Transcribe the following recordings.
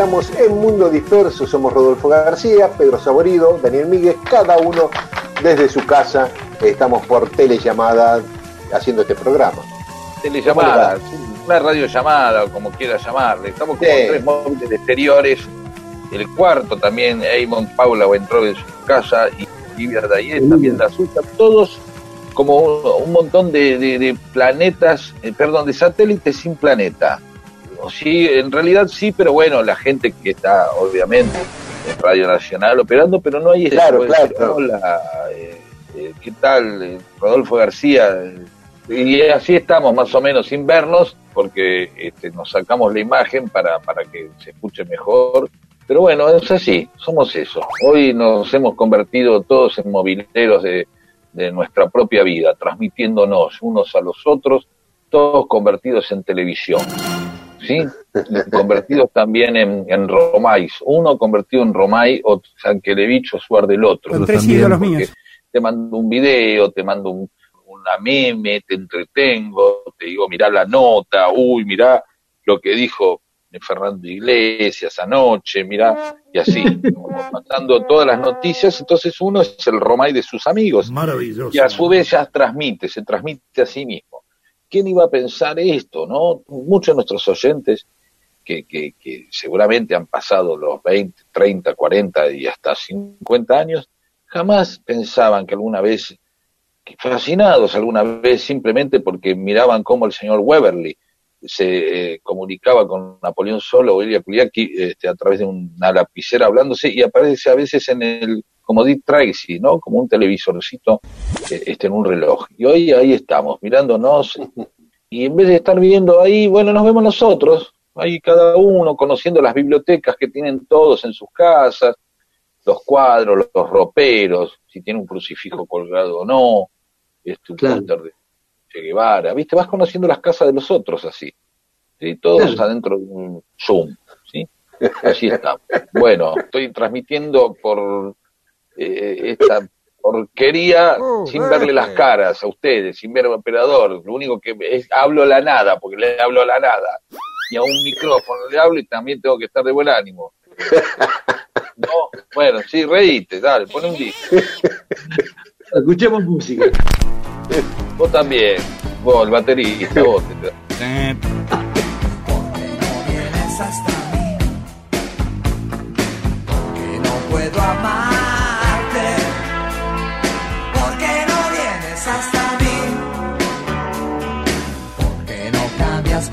Estamos en Mundo Disperso, somos Rodolfo García, Pedro Saborido, Daniel Míguez, cada uno desde su casa. Estamos por telellamada haciendo este programa. Telellamada, una radiollamada, como quiera llamarle. Estamos con tres móviles exteriores. El cuarto también, Eamon Paula entró en su casa y Livia Dayet también la suya. Todos como un, montón de, planetas, eh, perdón, de satélites sin planeta sí, en realidad sí, pero bueno, la gente que está obviamente en Radio Nacional operando, pero no hay claro, claro. Hola, eh, eh, ¿qué tal? Eh, Rodolfo García. Y así estamos más o menos sin vernos, porque este, nos sacamos la imagen para, para que se escuche mejor. Pero bueno, es así, somos eso. Hoy nos hemos convertido todos en mobileros de, de nuestra propia vida, transmitiéndonos unos a los otros, todos convertidos en televisión. ¿Sí? convertidos también en, en romais. Uno convertido en romay, o Sankelevich o Suar del otro. Te mando un video, te mando un, una meme, te entretengo, te digo, mirá la nota, uy, mirá lo que dijo Fernando Iglesias anoche, mirá, y así, mandando todas las noticias, entonces uno es el romay de sus amigos. Maravilloso. Y a su vez ya transmite, se transmite a sí mismo. ¿Quién iba a pensar esto? ¿no? Muchos de nuestros oyentes que, que, seguramente han pasado los 20, 30, 40 y hasta 50 años, jamás pensaban que alguna vez, fascinados alguna vez simplemente porque miraban cómo el señor Weberly se eh, comunicaba con Napoleón Solo o Elia Kuliaki este, a través de una lapicera hablándose y aparece a veces en el como Dick Tracy, ¿no? Como un televisorcito eh, este, en un reloj. Y hoy ahí estamos, mirándonos, y en vez de estar viendo ahí, bueno, nos vemos nosotros, ahí cada uno conociendo las bibliotecas que tienen todos en sus casas, los cuadros, los roperos, si tiene un crucifijo colgado o no, este, un claro. de Che Guevara, ¿viste? Vas conociendo las casas de los otros así, ¿sí? todos adentro de un Zoom, ¿sí? Así estamos. Bueno, estoy transmitiendo por eh, esta porquería oh, sin verle las caras a ustedes, sin ver al operador. Lo único que es, hablo a la nada, porque le hablo a la nada. Y a un micrófono le hablo y también tengo que estar de buen ánimo. No, bueno, sí, reíte, dale, pon un disco. Escuchemos música. Vos también, vos, el baterista, vos. no puedo amar.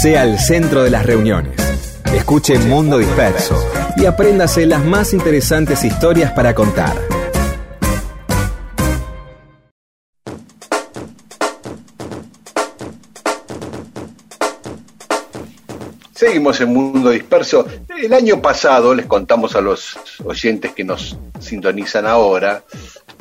Sea el centro de las reuniones. Escuche Mundo Disperso y apréndase las más interesantes historias para contar. Seguimos en Mundo Disperso. El año pasado, les contamos a los oyentes que nos sintonizan ahora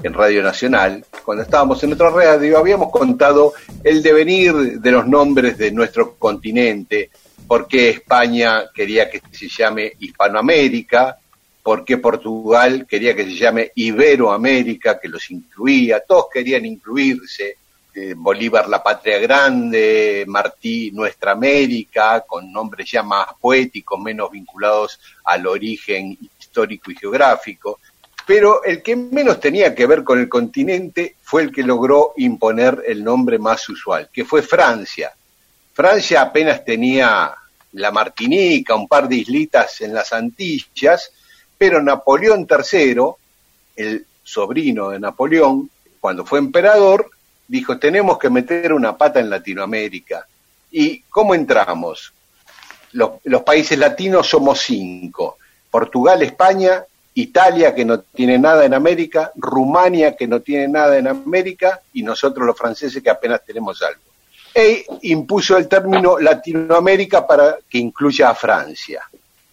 en Radio Nacional, cuando estábamos en otra radio, habíamos contado el devenir de los nombres de nuestro continente, por qué España quería que se llame Hispanoamérica, por qué Portugal quería que se llame Iberoamérica, que los incluía, todos querían incluirse, eh, Bolívar la patria grande, Martí nuestra América, con nombres ya más poéticos, menos vinculados al origen histórico y geográfico. Pero el que menos tenía que ver con el continente fue el que logró imponer el nombre más usual, que fue Francia. Francia apenas tenía la Martinica, un par de islitas en las Antillas, pero Napoleón III, el sobrino de Napoleón, cuando fue emperador, dijo, tenemos que meter una pata en Latinoamérica. ¿Y cómo entramos? Los, los, países latinos somos cinco. Portugal, España, Italia, que no tiene nada en América, Rumania, que no tiene nada en América, y nosotros los franceses, que apenas tenemos algo. E impuso el término Latinoamérica para que incluya a Francia.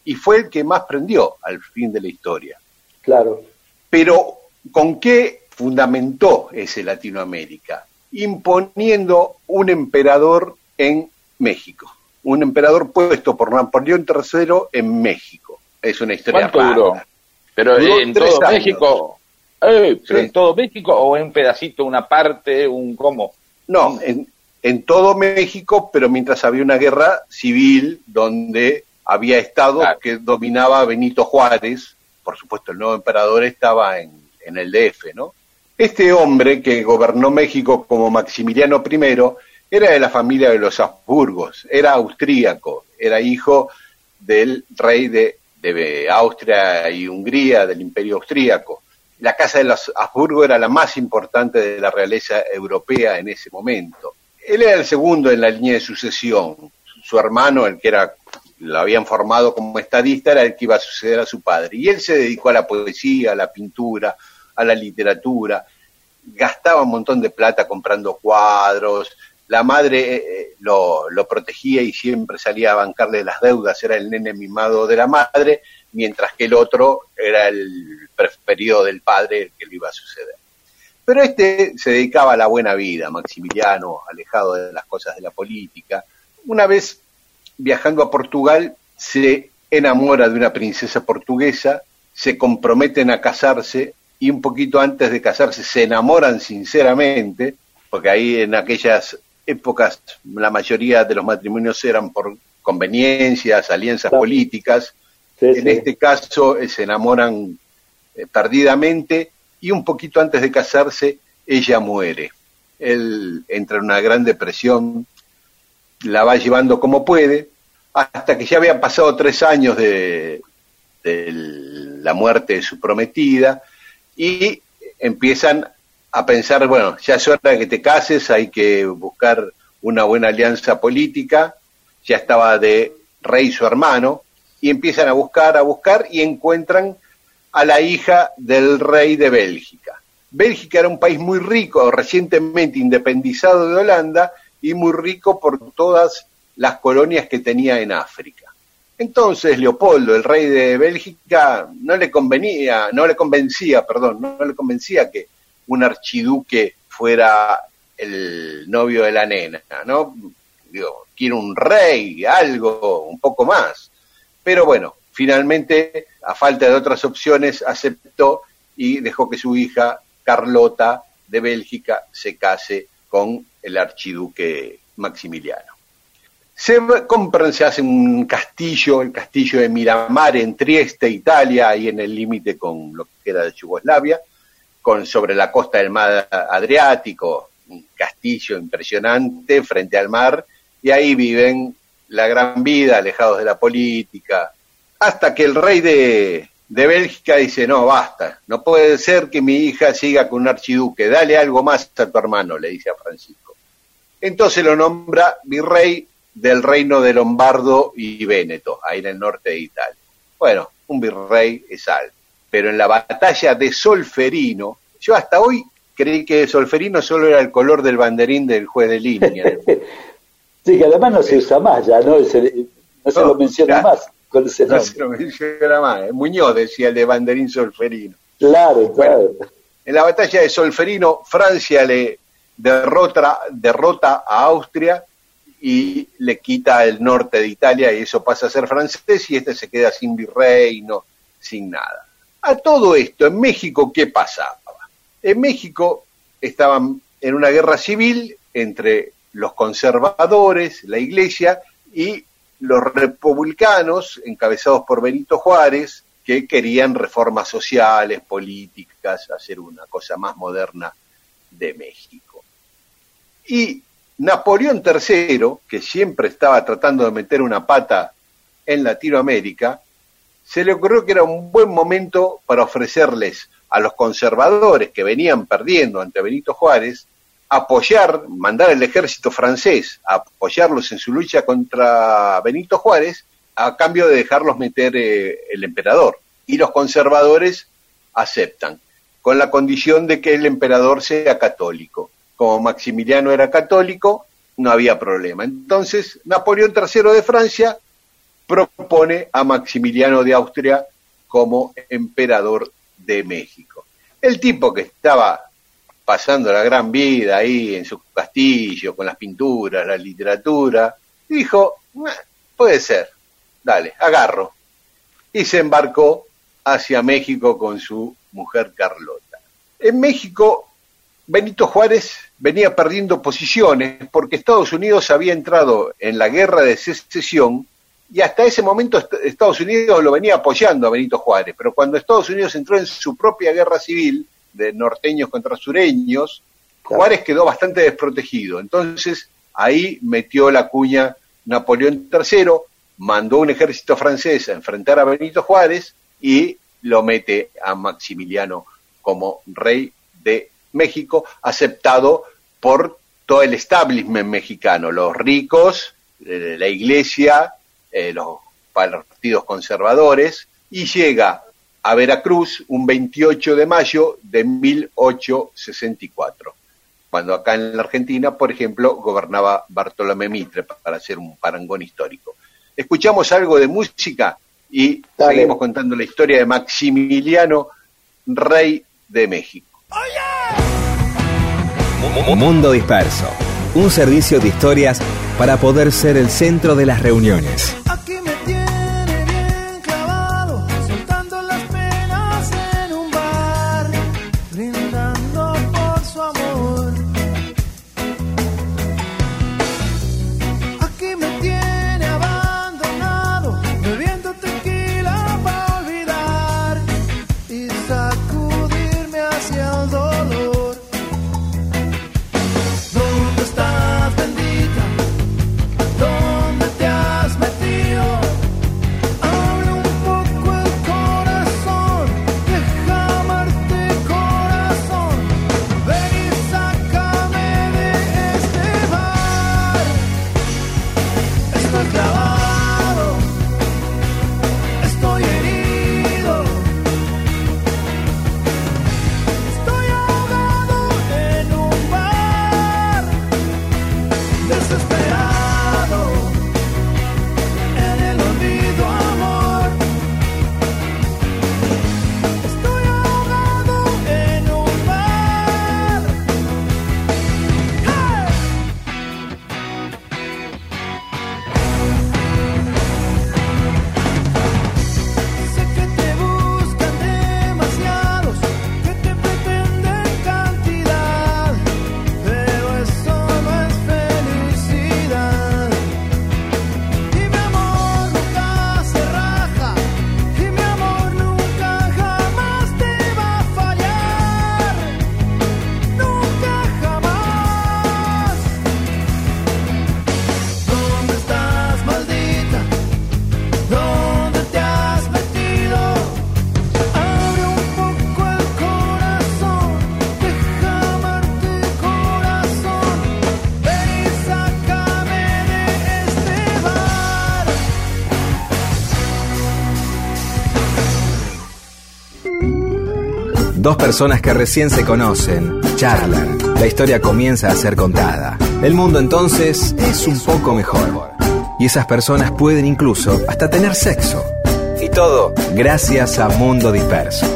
Y fue el que más prendió al fin de la historia. Claro. Pero, ¿con qué fundamentó ese Latinoamérica, imponiendo un emperador en México, un emperador puesto por Napoleón III en México. Es una historia ¿Cuánto duró? Pero duró en todo años. México, eh, pero sí. en todo México o en pedacito, una parte, un cómo? No, en, en todo México, pero mientras había una guerra civil donde había estado claro. que dominaba Benito Juárez, por supuesto el nuevo emperador estaba en, en el DF, ¿no? Este hombre que gobernó México como Maximiliano I era de la familia de los Habsburgos, era austríaco, era hijo del rey de, de Austria y Hungría, del imperio austríaco. La casa de los Habsburgo era la más importante de la realeza europea en ese momento. Él era el segundo en la línea de sucesión. Su hermano, el que era lo habían formado como estadista, era el que iba a suceder a su padre. Y él se dedicó a la poesía, a la pintura, a la literatura, gastaba un montón de plata comprando cuadros, la madre eh, lo, lo, protegía y siempre salía a bancarle las deudas, era el nene mimado de la madre, mientras que el otro era el preferido del padre, el que le iba a suceder. Pero este se dedicaba a la buena vida, Maximiliano, alejado de las cosas de la política. Una vez viajando a Portugal, se enamora de una princesa portuguesa, se comprometen a casarse y un poquito antes de casarse se enamoran sinceramente, porque ahí en aquellas épocas la mayoría de los matrimonios eran por conveniencias, alianzas políticas. Sí, en sí. este caso eh, se enamoran eh, perdidamente y un poquito antes de casarse ella muere. Él entra en una gran depresión, la va llevando como puede, hasta que ya habían pasado tres años de, de la muerte de su prometida, y empiezan a pensar, bueno, ya es hora de que te cases, hay que buscar una buena alianza política, ya estaba de rey su hermano, y empiezan a buscar, a buscar, y encuentran a la hija del rey de Bélgica. Bélgica era un país muy rico, recientemente independizado de Holanda, y muy rico por todas las colonias que tenía en África. Entonces Leopoldo, el rey de Bélgica, no le convenía, no le convencía, perdón, no le convencía que un archiduque fuera el novio de la nena, ¿no? Digo, quiere un rey, algo, un poco más. Pero bueno, finalmente, a falta de otras opciones, aceptó y dejó que su hija Carlota de Bélgica se case con el archiduque Maximiliano. Se compran, se hace un castillo, el castillo de Miramar en Trieste, Italia, ahí en el límite con lo que era de Yugoslavia, con sobre la costa del mar Adriático, un castillo impresionante frente al mar, y ahí viven la gran vida, alejados de la política, hasta que el rey de, de Bélgica dice, no, basta, no puede ser que mi hija siga con un archiduque, dale algo más a tu hermano, le dice a Francisco. Entonces lo nombra virrey del reino de Lombardo y Véneto, ahí en el norte de Italia. Bueno, un virrey es algo. Pero en la batalla de Solferino, yo hasta hoy creí que Solferino solo era el color del banderín del juez de línea. sí, que además no se usa más ya, ¿no? no se lo menciona más con ese nombre. No se lo menciona más. Muñoz decía el de banderín Solferino. Claro, claro. en la batalla de Solferino, Francia le derrota, derrota a Austria y le quita el norte de Italia y eso pasa a ser francés y este se queda sin virreino, sin nada. A todo esto, en México, ¿qué pasaba? En México estaban en una guerra civil entre los conservadores, la iglesia, y los republicanos, encabezados por Benito Juárez, que querían reformas sociales, políticas, hacer una cosa más moderna de México. Y Napoleón III, que siempre estaba tratando de meter una pata en Latinoamérica, se le ocurrió que era un buen momento para ofrecerles a los conservadores que venían perdiendo ante Benito Juárez, apoyar, mandar el ejército francés a apoyarlos en su lucha contra Benito Juárez, a cambio de dejarlos meter eh, el emperador. Y los conservadores aceptan, con la condición de que el emperador sea católico como Maximiliano era católico, no había problema. Entonces, Napoleón III de Francia propone a Maximiliano de Austria como emperador de México. El tipo que estaba pasando la gran vida ahí en su castillo, con las pinturas, la literatura, dijo, puede ser, dale, agarro. Y se embarcó hacia México con su mujer Carlota. En México Benito Juárez venía perdiendo posiciones porque Estados Unidos había entrado en la guerra de secesión y hasta ese momento Estados Unidos lo venía apoyando a Benito Juárez, pero cuando Estados Unidos entró en su propia guerra civil de norteños contra sureños, Juárez quedó bastante desprotegido. Entonces ahí metió la cuña Napoleón III, mandó un ejército francés a enfrentar a Benito Juárez y lo mete a Maximiliano como rey de México, aceptado por todo el establishment mexicano, los ricos, eh, la iglesia, eh, los partidos conservadores, y llega a Veracruz un 28 de mayo de 1864, cuando acá en la Argentina, por ejemplo, gobernaba Bartolomé Mitre, para hacer un parangón histórico. Escuchamos algo de música y seguimos contando la historia de Maximiliano, rey de México. Mundo Disperso, un servicio de historias para poder ser el centro de las reuniones. Personas que recién se conocen, charlan, la historia comienza a ser contada. El mundo entonces es un poco mejor. Y esas personas pueden incluso hasta tener sexo. Y todo gracias a Mundo Disperso.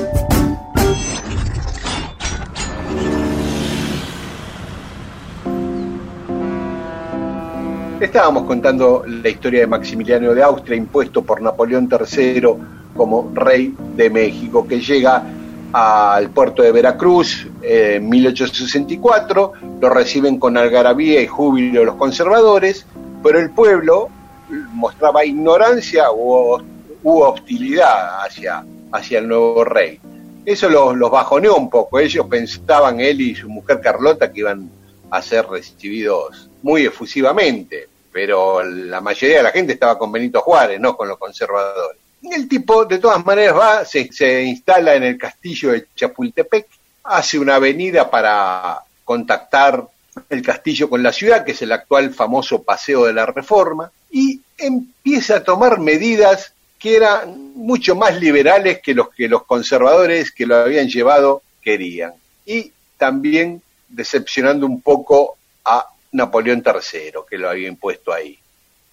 Estábamos contando la historia de Maximiliano de Austria, impuesto por Napoleón III como rey de México, que llega al puerto de Veracruz en 1864, lo reciben con algarabía y júbilo los conservadores, pero el pueblo mostraba ignorancia u, u hostilidad hacia, hacia el nuevo rey. Eso los, los bajoneó un poco, ellos pensaban, él y su mujer Carlota, que iban a ser recibidos muy efusivamente, pero la mayoría de la gente estaba con Benito Juárez, no con los conservadores. El tipo, de todas maneras, va, se, instala en el castillo de Chapultepec, hace una avenida para contactar el castillo con la ciudad, que es el actual famoso Paseo de la Reforma, y empieza a tomar medidas que eran mucho más liberales que los que los conservadores que lo habían llevado querían. Y también decepcionando un poco a Napoleón III, que lo había impuesto ahí.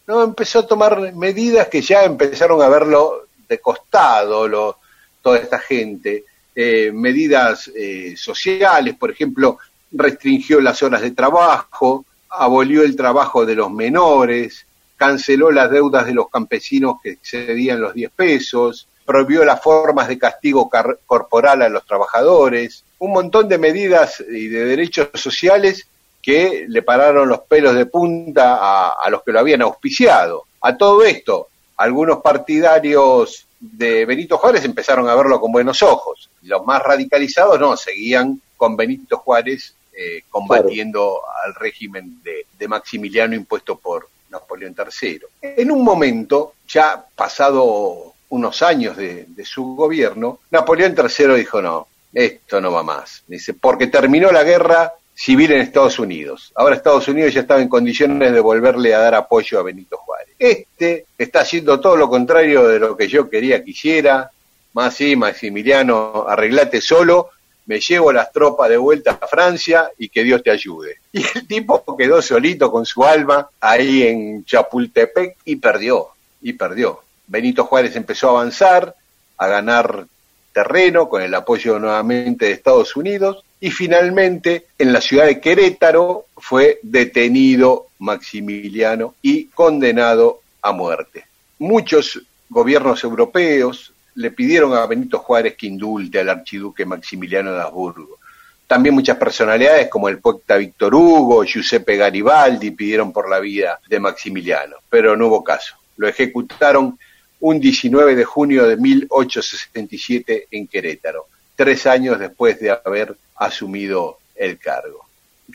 No, empezó a tomar medidas que ya empezaron a verlo de costado, lo, toda esta gente. Eh, medidas eh, sociales, por ejemplo, restringió las horas de trabajo, abolió el trabajo de los menores, canceló las deudas de los campesinos que excedían los 10 pesos, prohibió las formas de castigo corporal a los trabajadores, un montón de medidas y de derechos sociales que le pararon los pelos de punta a, a los que lo habían auspiciado. A todo esto, algunos partidarios de Benito Juárez empezaron a verlo con buenos ojos. Los más radicalizados no, seguían con Benito Juárez eh, combatiendo al régimen de, de, Maximiliano impuesto por Napoleón III. En un momento, ya pasado unos años de, de su gobierno, Napoleón III dijo, no, esto no va más. Dice, porque terminó la guerra civil en Estados Unidos. Ahora Estados Unidos ya estaba en condiciones de volverle a dar apoyo a Benito Juárez. Este está haciendo todo lo contrario de lo que yo quería que hiciera. Más sí, Maximiliano, arreglate solo, me llevo las tropas de vuelta a Francia y que Dios te ayude. Y el tipo quedó solito con su alma ahí en Chapultepec y perdió, y perdió. Benito Juárez empezó a avanzar, a ganar terreno con el apoyo nuevamente de Estados Unidos y finalmente en la ciudad de Querétaro fue detenido Maximiliano y condenado a muerte. Muchos gobiernos europeos le pidieron a Benito Juárez que indulte al archiduque Maximiliano de Habsburgo. También muchas personalidades como el poeta Víctor Hugo, Giuseppe Garibaldi pidieron por la vida de Maximiliano, pero no hubo caso. Lo ejecutaron un 19 de junio de 1867 en Querétaro, tres años después de haber asumido el cargo.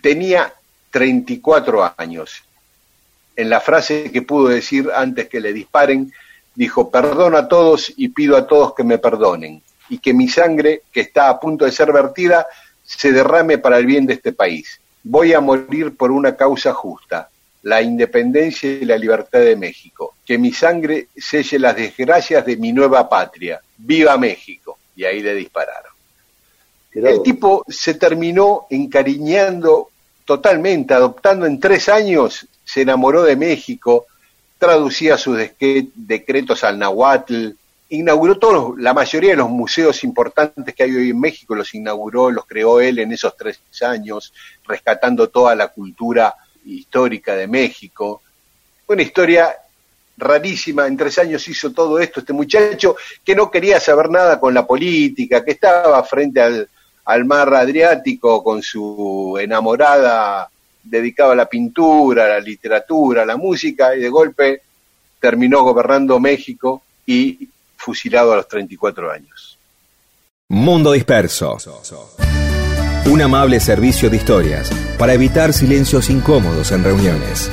Tenía 34 años. En la frase que pudo decir antes que le disparen, dijo, perdono a todos y pido a todos que me perdonen, y que mi sangre, que está a punto de ser vertida, se derrame para el bien de este país. Voy a morir por una causa justa, la independencia y la libertad de México. Que mi sangre selle las desgracias de mi nueva patria. ¡Viva México! Y ahí le dispararon. El tipo se terminó encariñando totalmente, adoptando en tres años, se enamoró de México, traducía sus decretos al nahuatl, inauguró todos, la mayoría de los museos importantes que hay hoy en México, los inauguró, los creó él en esos tres años, rescatando toda la cultura histórica de México. Una historia rarísima, en tres años hizo todo esto este muchacho que no quería saber nada con la política, que estaba frente al, al mar Adriático con su enamorada dedicado a la pintura, a la literatura, a la música, y de golpe terminó gobernando México y fusilado a los 34 años. Mundo Disperso. Un amable servicio de historias para evitar silencios incómodos en reuniones.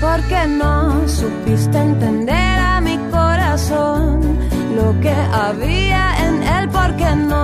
¿Por qué no supiste entender a mi corazón lo que había en él? ¿Por qué no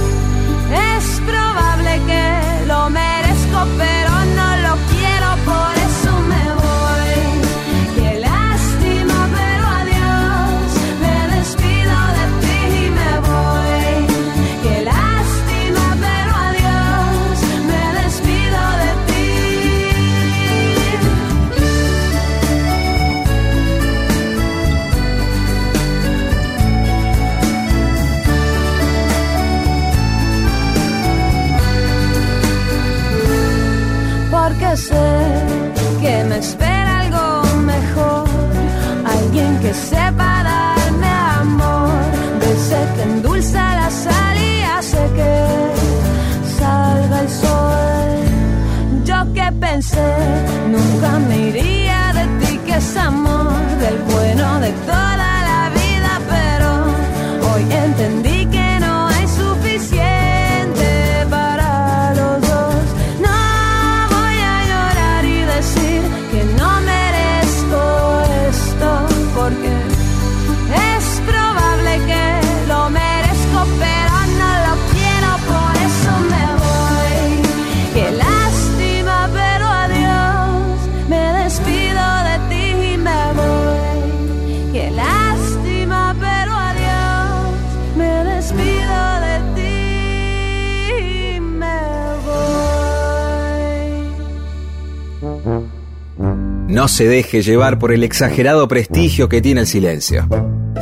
se deje llevar por el exagerado prestigio que tiene el silencio.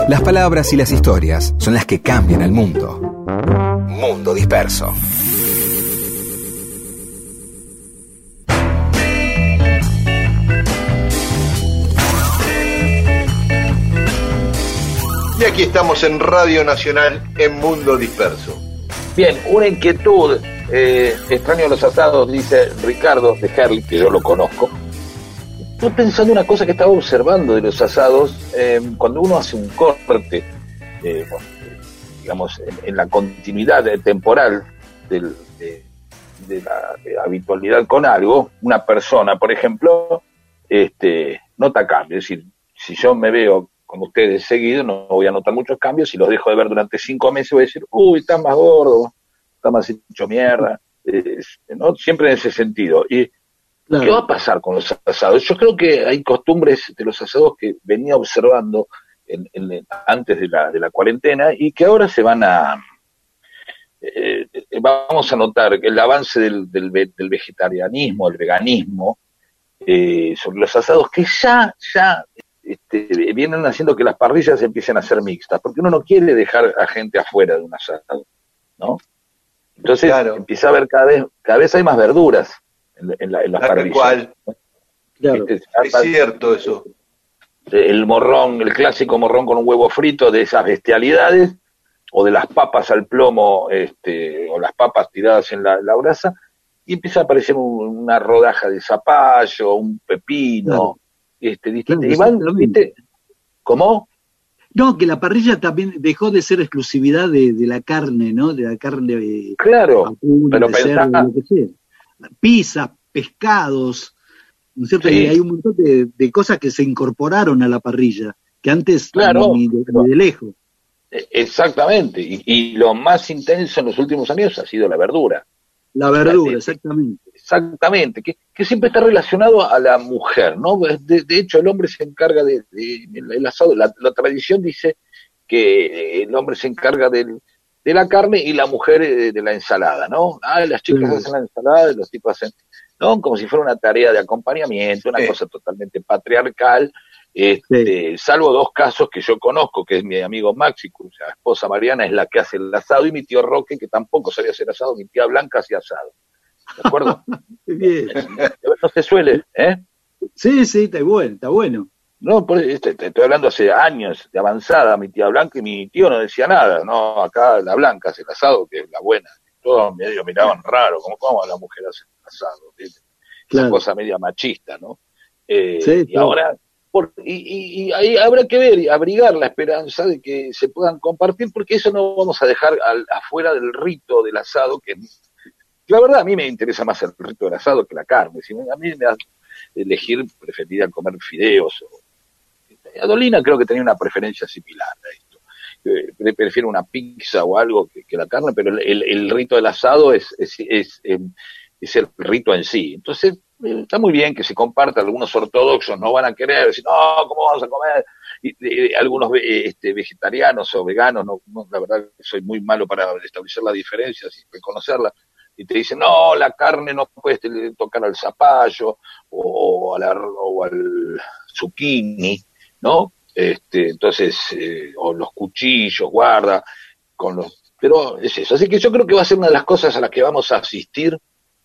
Las palabras y las historias son las que cambian el mundo. Mundo disperso. Y aquí estamos en Radio Nacional en Mundo Disperso. Bien, una inquietud. eh, extraño los asados, dice Ricardo de Herli, que yo lo conozco. Estoy pensando una cosa que estaba observando de los asados. eh, cuando uno hace un corte, eh, digamos, en, la continuidad temporal de, la habitualidad con algo, una persona, por ejemplo, este, nota cambios. Es decir, si yo me veo con ustedes seguido, no voy a notar muchos cambios. Si los dejo de ver durante cinco meses, voy a decir, uy, está más gordo, está más hecho mierda. ¿no? Siempre en ese sentido. Y ¿Qué va a pasar con los asados? Yo creo que hay costumbres de los asados que venía observando en- en- antes de la, de la cuarentena y que ahora se van a... eh, vamos a notar que el avance del, del del vegetarianismo, el veganismo, eh, sobre los asados, que ya, ya este, vienen haciendo que las parrillas empiecen a ser mixtas, porque uno no quiere dejar a gente afuera de un asado, ¿no? Entonces Claro. empieza a ver cada vez, cada vez hay más verduras en, en la, en las parrillas. cual. Claro. Este, Es cierto eso. el morrón, el clásico morrón con un huevo frito de esas bestialidades, o de las papas al plomo, este, o las papas tiradas en la, la brasa, y empieza a aparecer un- una rodaja de zapallo, un pepino, Claro. este, distinto. Claro, y van, exactamente. ¿viste? ¿Cómo? No, que la parrilla también dejó de ser exclusividad de, de la carne, ¿no? De la carne eh, Claro, vacuna, pero de pensá- cerdo, lo que sea. Pizzas, pescados, ¿no es cierto? Sí. Y hay un montón de, de cosas que se incorporaron a la parrilla, que antes Claro, ni, de, ni de lejos. E- exactamente. Y, y lo más intenso en los últimos años ha sido la verdura. La verdura, exactamente. Exactamente, que, que siempre está relacionado a la mujer, ¿no? De, de hecho, el hombre se encarga de, de- el asado, la, la tradición dice que el hombre se encarga del, de la carne y la mujer eh, de la ensalada, ¿no? Ah, las chicas Sí. hacen la ensalada y los tipos hacen, ¿no? Como si fuera una tarea de acompañamiento, una Sí. cosa totalmente patriarcal, este, salvo dos casos que yo conozco, que es mi amigo Maxi, cuya esposa Mariana es la que hace el asado, y mi tío Roque, que tampoco sabía hacer asado, mi tía Blanca hacía asado. ¿De acuerdo? Bien. no se suele, ¿eh? Sí, sí, está bueno, está bueno. No, por, este, te estoy hablando hace años de avanzada, mi tía Blanca y mi tío no decía nada, no, acá la Blanca hace el asado, que es la buena. Todos medio miraban raro, como cómo la mujer hace el asado, ¿viste? esa cosa media machista, ¿no? Eh, Sí, y claro. ahora, por- y, y- y ahí habrá que ver y abrigar la esperanza de que se puedan compartir, porque eso no vamos a dejar al- afuera del rito del asado, que la verdad a mí me interesa más el rito del asado que la carne. Si a mí me da elegir, preferiría comer fideos. O, Adolina creo que tenía una preferencia similar a esto. eh, pre- prefiero una pizza o algo que, la carne, pero el, rito del asado es, es, es, eh, es el rito en sí. Entonces, eh, está muy bien que se comparta, algunos ortodoxos no van a querer decir, no, ¿cómo vamos a comer? Y, eh, algunos ve- este, vegetarianos o veganos, no, no, la verdad soy muy malo para establecer las diferencias y reconocerlas, y te dicen, no, la carne no puedes te- tocar al zapallo o, a la- o al zucchini, ¿no? Este, entonces, eh, o los cuchillos, guarda, con los... Pero es eso. Así que yo creo que va a ser una de las cosas a las que vamos a asistir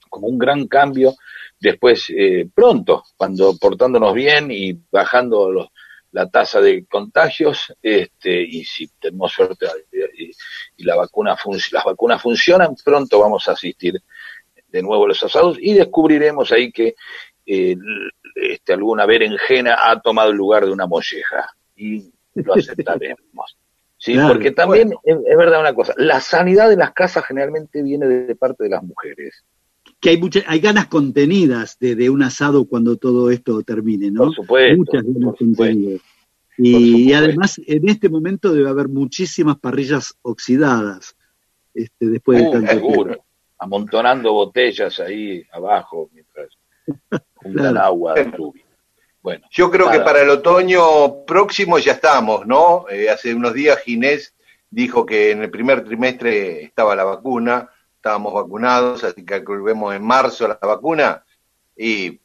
como un gran cambio después, eh, pronto, cuando portándonos bien y bajando los, la tasa de contagios, este, y si tenemos suerte eh, y, la vacuna las vacunas funcionan, pronto vamos a asistir de nuevo a los asados y descubriremos ahí que eh, este, alguna berenjena ha tomado el lugar de una molleja y lo aceptaremos. Sí, Claro. porque también es, es verdad una cosa, la sanidad de las casas generalmente viene de, parte de las mujeres. Que hay muchas, hay ganas contenidas de, de un asado cuando todo esto termine, ¿no? Por supuesto, Muchas ganas contenidas. Y, además, en este momento debe haber muchísimas parrillas oxidadas este, después de Uh, tanto seguro, tiempo. amontonando botellas ahí abajo Claro. agua lluvia. Bueno, Yo creo que para el otoño próximo ya estamos, ¿no? Eh, hace unos días Ginés dijo que en el primer trimestre estaba la vacuna, estábamos vacunados, así que vemos en marzo la vacuna y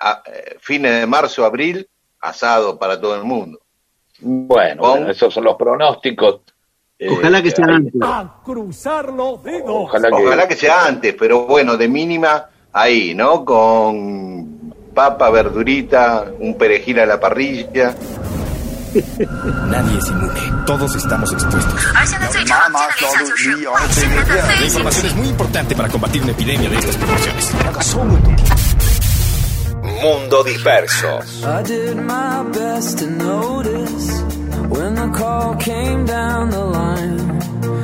a eh, fines de marzo, abril, asado para todo el mundo. Bueno, esos son los pronósticos. Eh, Ojalá que sea antes. A cruzar los dedos. Ojalá que, Ojalá que sea antes, pero bueno, de mínima ahí, ¿no? Con papa, verdurita, un perejil a la parrilla. Nadie es inmune. Todos estamos expuestos. Mamá, todos viven. La información es muy importante para combatir una epidemia de estas proporciones. Mundo disperso. I did my when the call came down the line.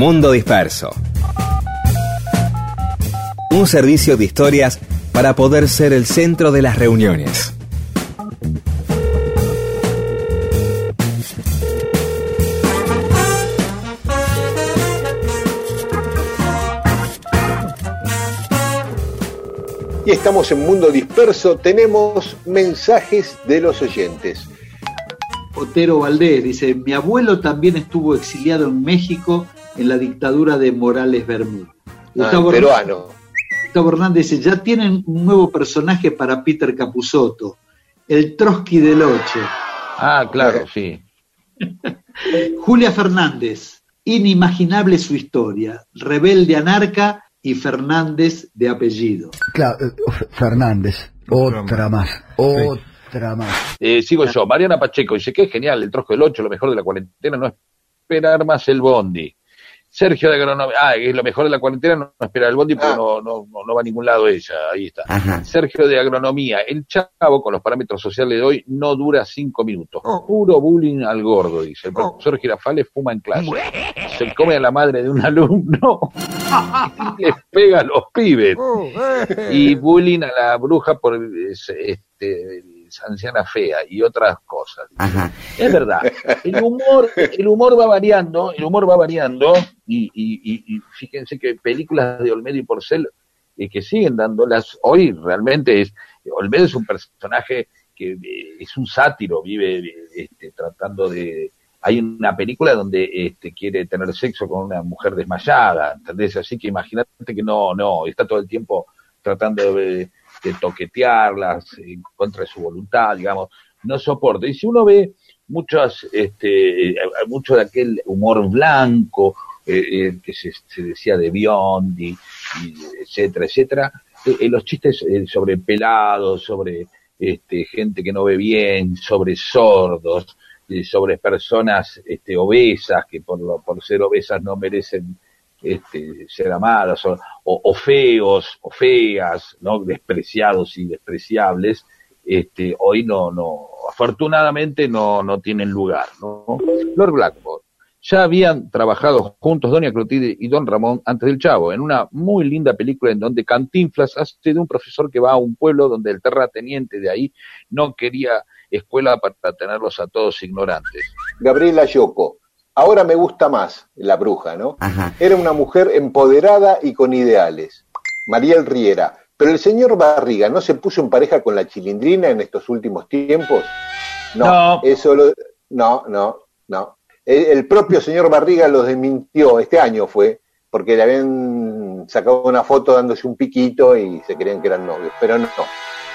Mundo disperso. Un servicio de historias para poder ser el centro de las reuniones. Y estamos en Mundo Disperso. Tenemos mensajes de los oyentes. Otero Valdés dice, mi abuelo también estuvo exiliado en México en la dictadura de Morales Bermúdez. Ah, peruano. Gustavo Hernández dice, ya tienen un nuevo personaje para Peter Capusotto, el Trotsky del Oche. Ah, claro, sí. Julia Fernández, inimaginable su historia, rebelde anarca y Fernández de apellido. Claro, eh, Fernández, otra más, otra más. Eh, sigo yo. Mariana Pacheco dice que es genial el trozo del 8, lo mejor de la cuarentena no esperar más el bondi. Sergio de Agronomía, ah, es lo mejor de la cuarentena no esperar el bondi porque no, no, no, no va a ningún lado ella, ahí está. Sergio de Agronomía, el chavo con los parámetros sociales de hoy no dura cinco minutos. Puro bullying al gordo, dice. El profesor Girafales fuma en clase. Se come a la madre de un alumno y les pega a los pibes. Y bullying a la bruja por este, anciana fea y otras cosas. Es verdad. El humor, el humor va variando, el humor va variando, y, y, fíjense que películas de Olmedo y Porcel eh, que siguen dándolas hoy realmente es Olmedo es un personaje que eh, es un sátiro, vive eh, este, tratando de hay una película donde este, quiere tener sexo con una mujer desmayada, ¿entendés? Así que imagínate que no, no, está todo el tiempo tratando de, de toquetearlas en contra de su voluntad, digamos, no soporta. Y si uno ve muchas, este, eh, mucho de aquel humor blanco, eh, eh, que se, se decía de Biondi, y etcétera, etcétera, los chistes sobre pelados, sobre este, gente que no ve bien, sobre sordos, sobre personas este, obesas que por, lo- por ser obesas no merecen este, ser amadas, o, o- feos, o feas, ¿no? despreciados y despreciables, este, hoy no, no, afortunadamente no, no tienen lugar. ¿no? Lord Blackmore. Ya habían trabajado juntos Doña Clotilde y Don Ramón antes del Chavo, en una muy linda película en donde Cantinflas hace de un profesor que va a un pueblo donde el terrateniente de ahí no quería escuela para tenerlos a todos ignorantes. Gabriela Yoko. Ahora me gusta más la bruja, ¿no? Era una mujer empoderada y con ideales. Mariel Riera. Pero el señor Barriga no se puso en pareja con la chilindrina en estos últimos tiempos. No, No. eso lo, no, no, no. El, el propio señor Barriga los desmintió, este año fue, porque le habían sacado una foto dándose un piquito y se creían que eran novios, pero no.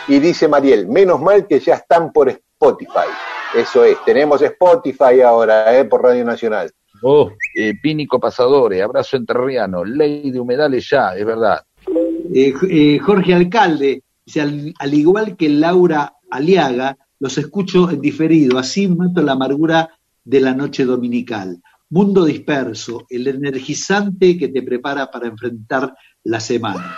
Y dice Mariel, menos mal que ya están por Spotify. Eso es, tenemos Spotify ahora, ¿eh? por Radio Nacional. Oh, eh, Pínico Pasadores, abrazo enterriano, ley de humedales ya, es verdad. Eh, eh, Jorge Alcalde dice, al, al igual que Laura Aliaga, los escucho en diferido, así mato la amargura de la noche dominical. Mundo disperso, el energizante que te prepara para enfrentar la semana.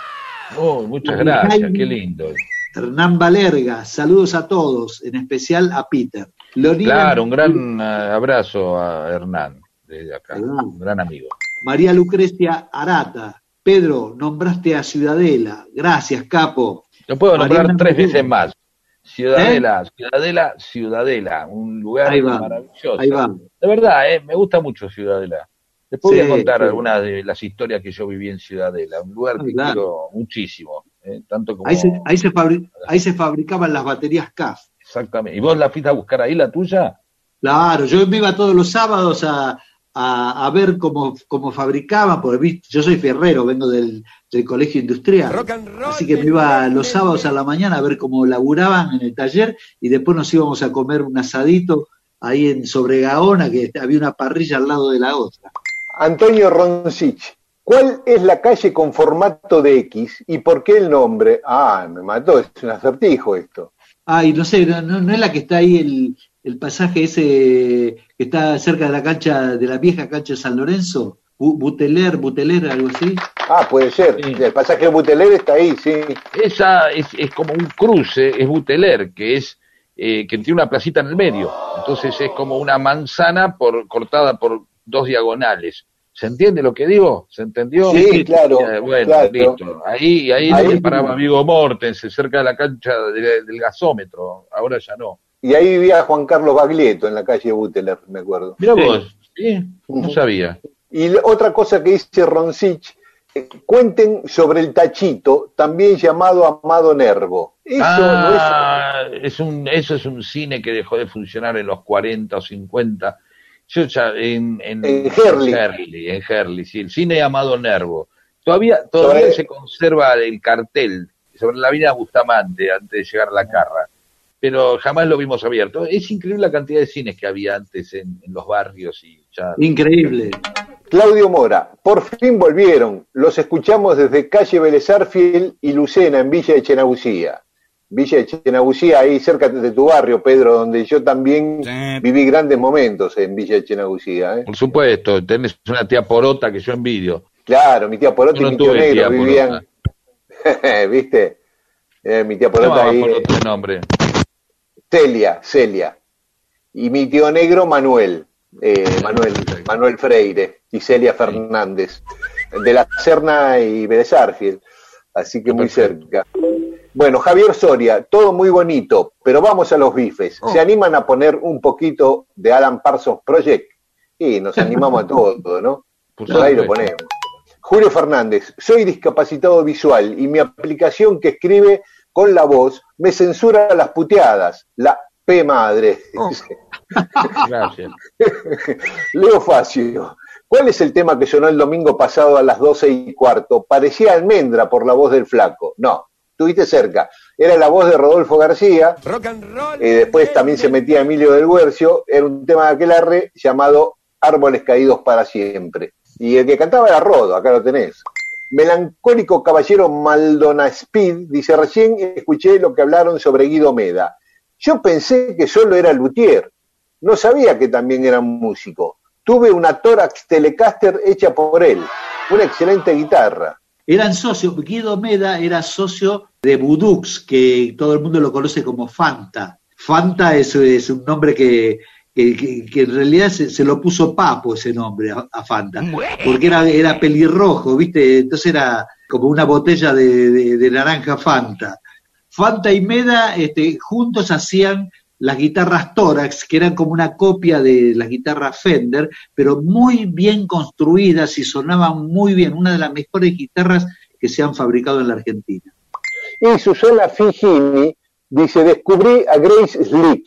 Oh, muchas gracias, qué lindo. Hernán Valerga, saludos a todos, en especial a Peter. Claro, un gran eh, abrazo a Hernán, desde acá, un gran amigo. María Lucrecia Arata. Pedro, nombraste a Ciudadela. Gracias, capo. Lo puedo nombrar tres veces más. Ciudadela, Ciudadela, Ciudadela, un lugar ¿Eh? Ahí va, maravilloso. ahí va. De verdad, eh, me gusta mucho Ciudadela. Después voy Sí, a contar sí. algunas de las historias que yo viví en Ciudadela, un lugar que Claro. quiero muchísimo, eh, tanto como... Ahí se, ahí, se fabri- ahí se fabricaban las baterías CAF. Exactamente. ¿Y vos la fuiste a buscar ahí, la tuya? Claro, yo me iba todos los sábados a, a, a ver cómo, cómo fabricaban, porque ¿viste? yo soy ferrero, vengo del, del colegio industrial. Así que me iba los sábados a la mañana a ver cómo laburaban en el taller y después nos íbamos a comer un asadito ahí en Sobregaona, que había una parrilla al lado de la otra. Antonio Roncich. ¿Cuál es la calle con formato de X y por qué el nombre? Ah, me mató, es un acertijo esto. Ay, no sé, no, no- no es la que está ahí el, el pasaje ese que está cerca de la cancha, de la vieja cancha de San Lorenzo, Bu- Buteler, Buteler, algo así. Ah, puede ser. El pasaje de Buteler está ahí, sí. Esa es, es como un cruce, es Buteler, que es eh, que tiene una placita en el medio. Entonces es como una manzana por, cortada por dos diagonales. ¿Se entiende lo que digo? ¿Se entendió? Sí, claro, Eh, bueno, claro. listo. Ahí, ahí, Ahí- paraba Vigo Mortensen, cerca de la cancha de- del gasómetro. Ahora ya no. Y ahí vivía Juan Carlos Baglietto en la calle Buteler, me acuerdo. Mira vos, ¿sí? No sabía. Y otra cosa que dice Roncich, eh, cuenten sobre el tachito, también llamado Amado Nervo. Eso ah, es un, eso es un cine que dejó de funcionar en los 40 o 50. Yo ya, en, en, En Herley. Herley, en Herley, sí, el cine llamado Nervo. Todavía, todavía Sobre- se conserva el cartel sobre la avenida Bustamante antes de llegar a la Carra, pero jamás lo vimos abierto. Es increíble la cantidad de cines que había antes en, en los barrios y ya. Increíble. Claudio Mora, por fin volvieron. Los escuchamos desde calle Vélez Arfiel y Lucena, en Villa de Chenagucía. Villa de Chenagucía, ahí cerca de tu barrio, Pedro, donde yo también viví grandes momentos en Villa de Chenagucía. ¿eh? Por supuesto, tenés una tía porota que yo envidio. Claro, mi tía Porota no y mi tío Negro vivían. ¿Viste? Eh, mi tía ¿Cómo Porota ahí. nombre? Celia, Celia. Y mi tío negro, Manuel. eh, Manuel, Manuel Freire y Celia Fernández. De la Serna y Vélez Arfiel. Así que muy cerca. Bueno, Javier Soria, todo muy bonito, pero vamos a los bifes. ¿Se animan a poner un poquito de Alan Parsons Project? Y nos animamos a todo, ¿no? Por Por ahí lo ponemos. Julio Fernández, soy discapacitado visual y mi aplicación que escribe con la voz me censura las puteadas, la P madre. dice. Gracias. Leo Facio, ¿cuál es el tema que sonó el domingo pasado a las 12 y cuarto? Parecía almendra por la voz del flaco. No, estuviste cerca. Era la voz de Rodolfo García. Y después también se metía Emilio del Huercio. Era un tema de aquelarre llamado Árboles Caídos para Siempre. Y el que cantaba era Rodo, acá lo tenés. Melancólico caballero Maldona Speed dice, recién escuché lo que hablaron sobre Guido Meda. Yo pensé que solo era luthier. No sabía que también era músico. Tuve una Tórax Telecaster hecha por él. Una excelente guitarra. Eran socios, Guido Meda era socio de Budux, que todo el mundo lo conoce como Fanta. Fanta es, un nombre que, que, en realidad se, lo puso Papo ese nombre a, a Fanta, porque era, era pelirrojo, ¿viste? Entonces era como una botella de, de- de naranja Fanta. Fanta y Meda este, juntos hacían las guitarras Tórax, que eran como una copia de las guitarras Fender, pero muy bien construidas y sonaban muy bien, una de las mejores guitarras que se han fabricado en la Argentina. Y Susana Figini dice, descubrí a Grace Slick,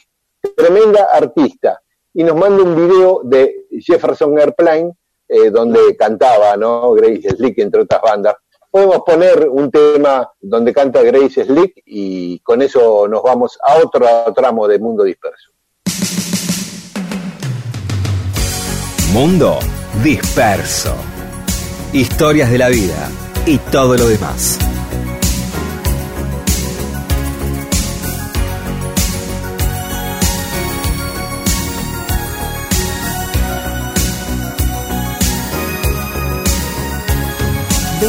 tremenda artista. Y nos manda un video de Jefferson Airplane, eh, donde cantaba, ¿no? Grace Slick, entre otras bandas. Podemos poner un tema donde canta Grace Slick y con eso nos vamos a otro tramo de Mundo Disperso. Mundo disperso. Historias de la vida y todo lo demás.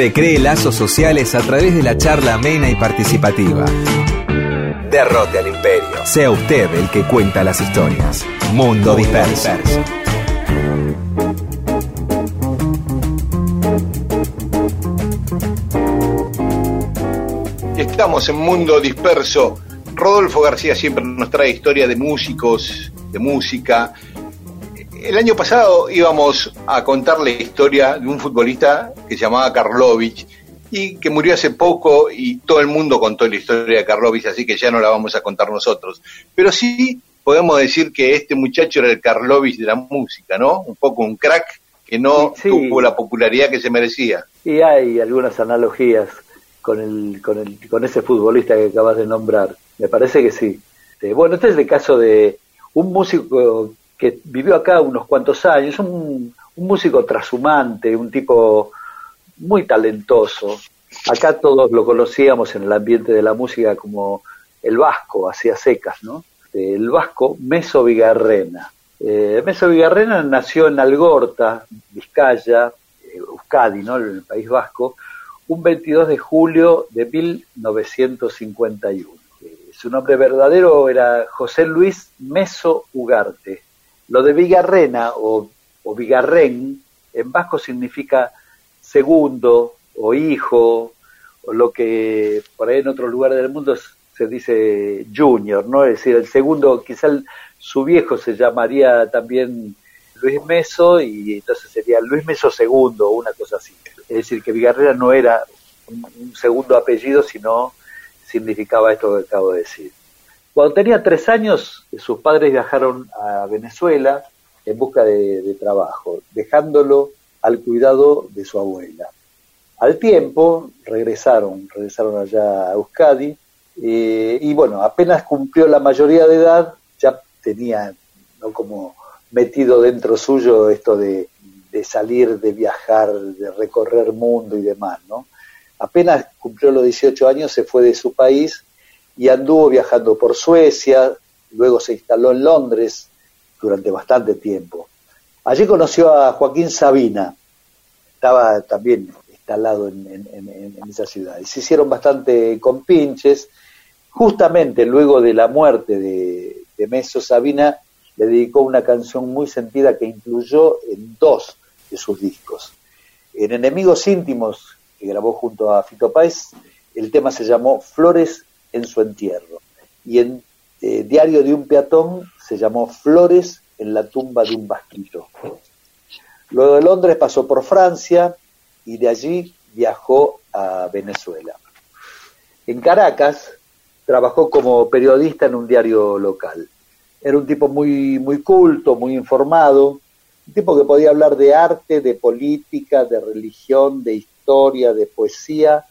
Recree lazos sociales a través de la charla amena y participativa. Derrote al imperio. Sea usted el que cuenta las historias. Mundo disperso. Estamos en Mundo Disperso. Rodolfo García siempre nos trae historia de músicos, de música. El año pasado íbamos a contar la historia de un futbolista que se llamaba Karlovich y que murió hace poco y todo el mundo contó la historia de Karlovich, así que ya no la vamos a contar nosotros. Pero sí podemos decir que este muchacho era el Karlovich de la música, ¿no? Un poco un crack que no Sí. tuvo la popularidad que se merecía. Y hay algunas analogías con el, con el, con ese futbolista que acabas de nombrar. Me parece que sí. Eh, bueno, este es el caso de un músico que vivió acá unos cuantos años, un, un músico trashumante, un tipo muy talentoso. Acá todos lo conocíamos en el ambiente de la música como el vasco, hacía secas, ¿no? El vasco Meso Vigarrena. Eh, Meso Vigarrena nació en Algorta, Vizcaya, eh, Euskadi, ¿no? En el País Vasco, un 22 de julio de 1951. Eh, su nombre verdadero era José Luis Meso Ugarte. Lo de Vigarrena o, o Vigarren en vasco significa segundo o hijo, o lo que por ahí en otros lugares del mundo se dice junior, ¿no? Es decir, el segundo, quizá su viejo se llamaría también Luis Meso y entonces sería Luis Meso segundo o una cosa así. Es decir, que Vigarrera no era un segundo apellido, sino significaba esto que acabo de decir. Cuando tenía tres años, sus padres viajaron a Venezuela en busca de, trabajo, dejándolo al cuidado de su abuela. Al tiempo regresaron, regresaron allá a Euskadi eh, y bueno, apenas cumplió la mayoría de edad, ya tenía ¿no? como metido dentro suyo esto de, de salir, de viajar, de recorrer mundo y demás, ¿no? Apenas cumplió los 18 años, se fue de su país y anduvo viajando por Suecia, luego se instaló en Londres durante bastante tiempo. Allí conoció a Joaquín Sabina, estaba también instalado en, en- en- esa ciudad, y se hicieron bastante compinches. Justamente luego de la muerte de, de Meso Sabina, le dedicó una canción muy sentida que incluyó en dos de sus discos. En Enemigos Íntimos, que grabó junto a Fito Páez, el tema se llamó Flores en su entierro. Y en eh, Diario de un peatón se llamó Flores en la tumba de un vasquito. Luego de Londres pasó por Francia y de allí viajó a Venezuela. En Caracas trabajó como periodista en un diario local. Era un tipo muy, muy culto, muy informado, un tipo que podía hablar de arte, de política, de religión, de historia, de poesía,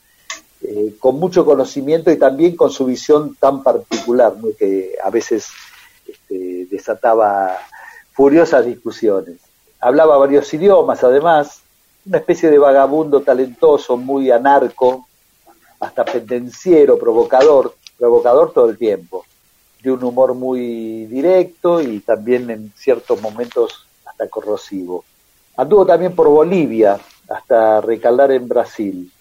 eh, con mucho conocimiento y también con su visión tan particular, ¿no? que a veces este, desataba furiosas discusiones. Hablaba varios idiomas, además, una especie de vagabundo talentoso, muy anarco, hasta pendenciero, provocador, provocador todo el tiempo, de un humor muy directo y también en ciertos momentos hasta corrosivo. Anduvo también por Bolivia hasta recalar en Brasil.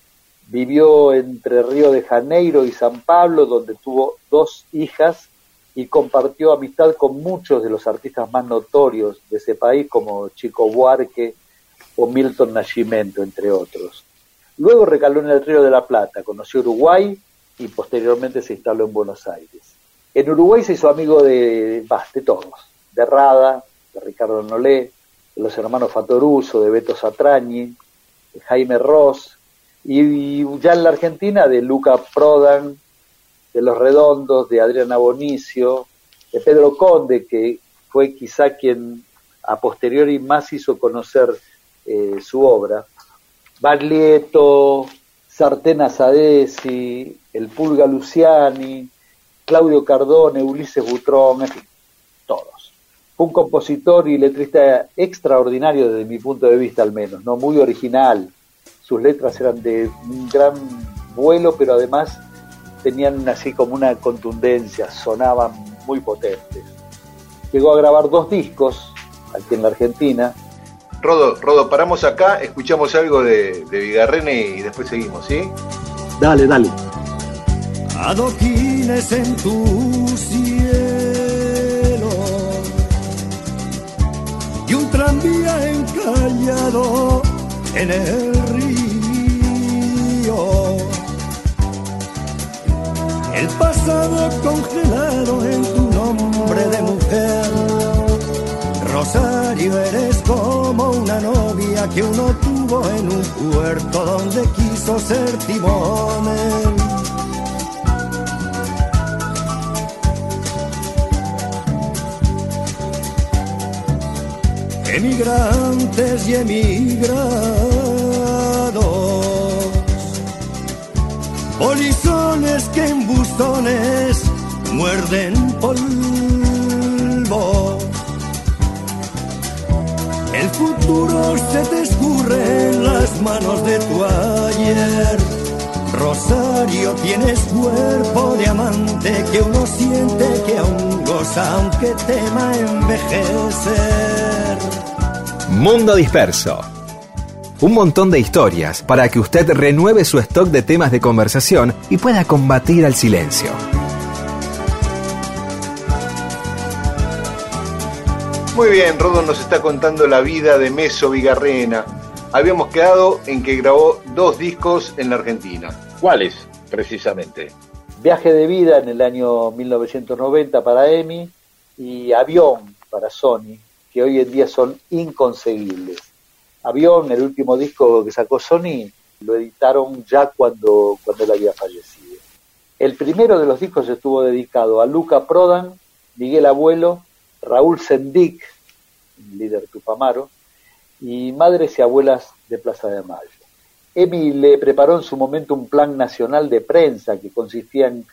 Vivió entre Río de Janeiro y San Pablo, donde tuvo dos hijas y compartió amistad con muchos de los artistas más notorios de ese país, como Chico Buarque o Milton Nascimento, entre otros. Luego recaló en el Río de la Plata, conoció Uruguay y posteriormente se instaló en Buenos Aires. En Uruguay se hizo amigo de, bah, de todos, de Rada, de Ricardo Nolé, de los hermanos Fatoruso, de Beto Satrañi, de Jaime Ross, y, ya en la Argentina de Luca Prodan, de Los Redondos, de Adriana Bonicio, de Pedro Conde, que fue quizá quien a posteriori más hizo conocer eh, su obra, Baglietto, Sartena Sadesi, el Pulga Luciani, Claudio Cardone, Ulises Butrón, en fin, todos. Fue un compositor y letrista extraordinario desde mi punto de vista al menos, no muy original. Sus letras eran de un gran vuelo, pero además tenían así como una contundencia, sonaban muy potentes. Llegó a grabar dos discos aquí en la Argentina Rodo, Rodo, paramos acá, escuchamos algo de, de Vigarrene y después seguimos, ¿sí? Dale, dale. adoquines en tu cielo y un tranvía encallado en el río. El pasado congelado en tu nombre de mujer. Rosario, eres como una novia que uno tuvo en un puerto donde quiso ser timonel. Emigrantes y emigrados, polizones que en bustones muerden polvo. El futuro se te escurre en las manos de tu ayer. Rosario, tienes cuerpo de amante que uno siente que aún goza aunque tema envejecer. Mundo Disperso. Un montón de historias para que usted renueve su stock de temas de conversación y pueda combatir al silencio. Muy bien, Rodo nos está contando la vida de Meso Vigarrena. Habíamos quedado en que grabó dos discos en la Argentina. ¿Cuáles, precisamente? Viaje de vida en el año 1990 para EMI y Avión para Sony, que hoy en día son inconseguibles. Avión, el último disco que sacó Sony, lo editaron ya cuando, cuando él había fallecido. El primero de los discos estuvo dedicado a Luca Prodan, Miguel Abuelo, Raúl Sendic, líder tupamaro, y Madres y Abuelas de Plaza de Mayo. Emi le preparó en su momento un plan nacional de prensa que consistía en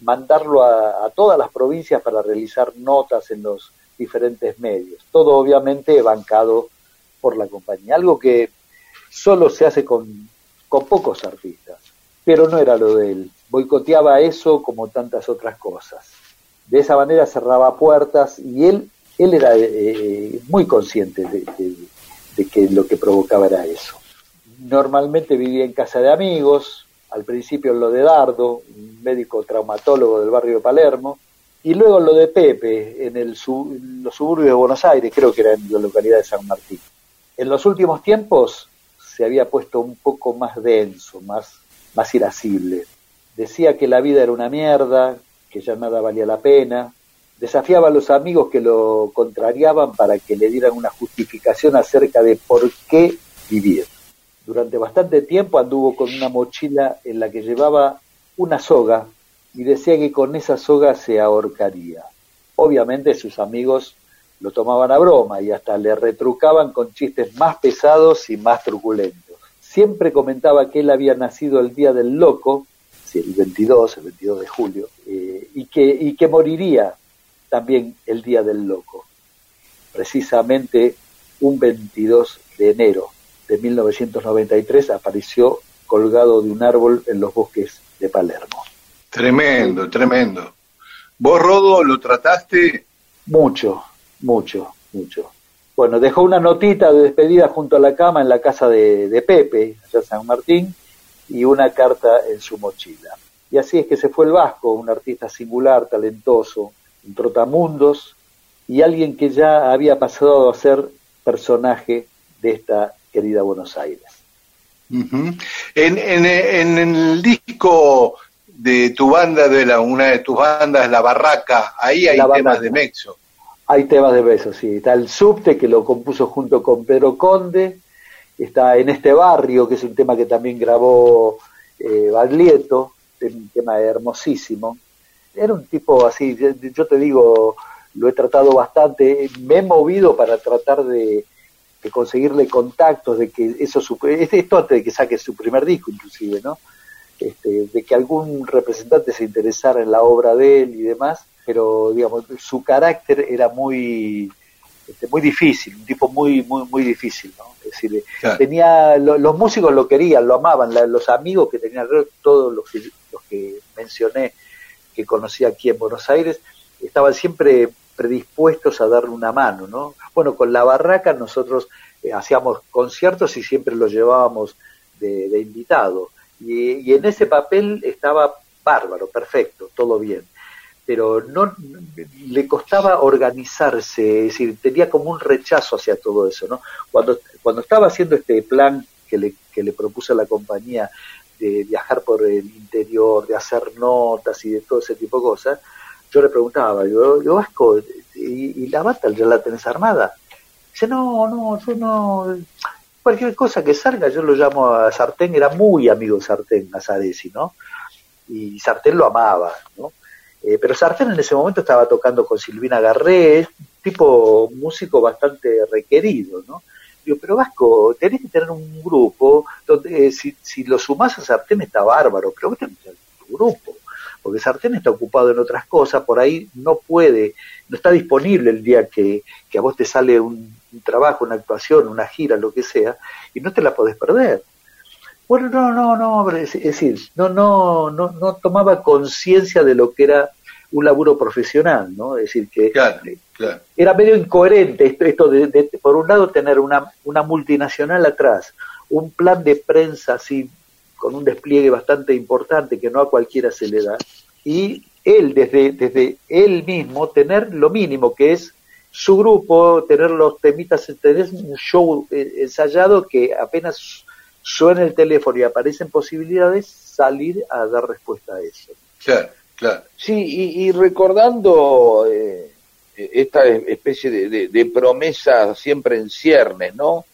mandarlo a, a todas las provincias para realizar notas en los diferentes medios. Todo obviamente bancado por la compañía. Algo que solo se hace con, con pocos artistas. Pero no era lo de él. Boicoteaba eso como tantas otras cosas. De esa manera cerraba puertas y él, él era eh, muy consciente de, de- que lo que provocaba era eso. Normalmente vivía en casa de amigos, al principio lo de Dardo, un médico traumatólogo del barrio de Palermo, y luego lo de Pepe, en, el en los suburbios de Buenos Aires, creo que era en la localidad de San Martín. En los últimos tiempos se había puesto un poco más denso, más, más irascible. Decía que la vida era una mierda, que ya nada valía la pena, desafiaba a los amigos que lo contrariaban para que le dieran una justificación acerca de por qué vivir. Durante bastante tiempo anduvo con una mochila en la que llevaba una soga y decía que con esa soga se ahorcaría. Obviamente sus amigos lo tomaban a broma y hasta le retrucaban con chistes más pesados y más truculentos. Siempre comentaba que él había nacido el día del loco, el 22, el 22 de julio, eh, y, que, y que moriría también el día del loco, precisamente un 22 de enero de 1993 apareció colgado de un árbol en los bosques de Palermo. Tremendo, tremendo. ¿Vos, Rodo, lo trataste? Mucho, mucho, mucho. Bueno, dejó una notita de despedida junto a la cama en la casa de, de Pepe, allá en San Martín, y una carta en su mochila. Y así es que se fue el Vasco, un artista singular, talentoso, un trotamundos, y alguien que ya había pasado a ser personaje de esta querida Buenos Aires. En, en, en el disco de tu banda, de la, una de tus bandas, La Barraca, ahí hay La temas Barraca. de Mexo. Hay temas de besos, sí. Está el subte que lo compuso junto con Pedro Conde. Está en este barrio, que es un tema que también grabó eh, Baglietto, un tema hermosísimo. Era un tipo así, yo, yo te digo, lo he tratado bastante, me he movido para tratar de, de conseguirle contactos, de que eso, su- esto antes de que saque su primer disco inclusive, ¿no? Este, de que algún representante se interesara en la obra de él y demás, pero digamos, su carácter era muy, este, muy difícil, un tipo muy, muy, muy difícil, ¿no? Es decir, Claro. tenía, lo- los músicos lo querían, lo amaban, la- los amigos que tenían todos los que, los que mencioné que conocí aquí en Buenos Aires, estaban siempre predispuestos a darle una mano, ¿no? Bueno, con la barraca nosotros eh, hacíamos conciertos y siempre los llevábamos de, de invitado. Y, y en ese papel estaba bárbaro, perfecto, todo bien. Pero no le costaba organizarse, es decir, tenía como un rechazo hacia todo eso, ¿no? Cuando, cuando estaba haciendo este plan que le, que le propuso la compañía de viajar por el interior, de hacer notas y de todo ese tipo de cosas, yo le preguntaba, yo, yo Vasco, ¿y, y la bata ya la tenés armada? Dice, no, no, yo no, cualquier cosa que salga, yo lo llamo a Sartén, era muy amigo de Sartén, a Sadesi, ¿no? Y Sartén lo amaba, ¿no? Eh, pero Sartén en ese momento estaba tocando con Silvina Garré, tipo músico bastante requerido, ¿no? Digo, pero Vasco, tenés que tener un grupo donde eh, si, si lo sumás a Sartén está bárbaro, pero vos tenés que tener tu grupo, porque Sartén está ocupado en otras cosas, por ahí no puede, no está disponible el día que, que a vos te sale un, un trabajo, una actuación, una gira, lo que sea, y no te la podés perder. Bueno, no, no, no, es es decir, no, no, no, no tomaba conciencia de lo que era un laburo profesional, ¿no? Es decir, que era medio incoherente esto, esto de, de, por un lado, tener una, una multinacional atrás, un plan de prensa así, con un despliegue bastante importante que no a cualquiera se le da, y él, desde, desde él mismo, tener lo mínimo que es su grupo, tener los temitas, tener un show eh, ensayado que apenas suena el teléfono y aparecen posibilidades, salir a dar respuesta a eso. Claro, claro. Sí, y, y recordando eh, esta especie de, de, de, promesa siempre en ciernes, ¿no?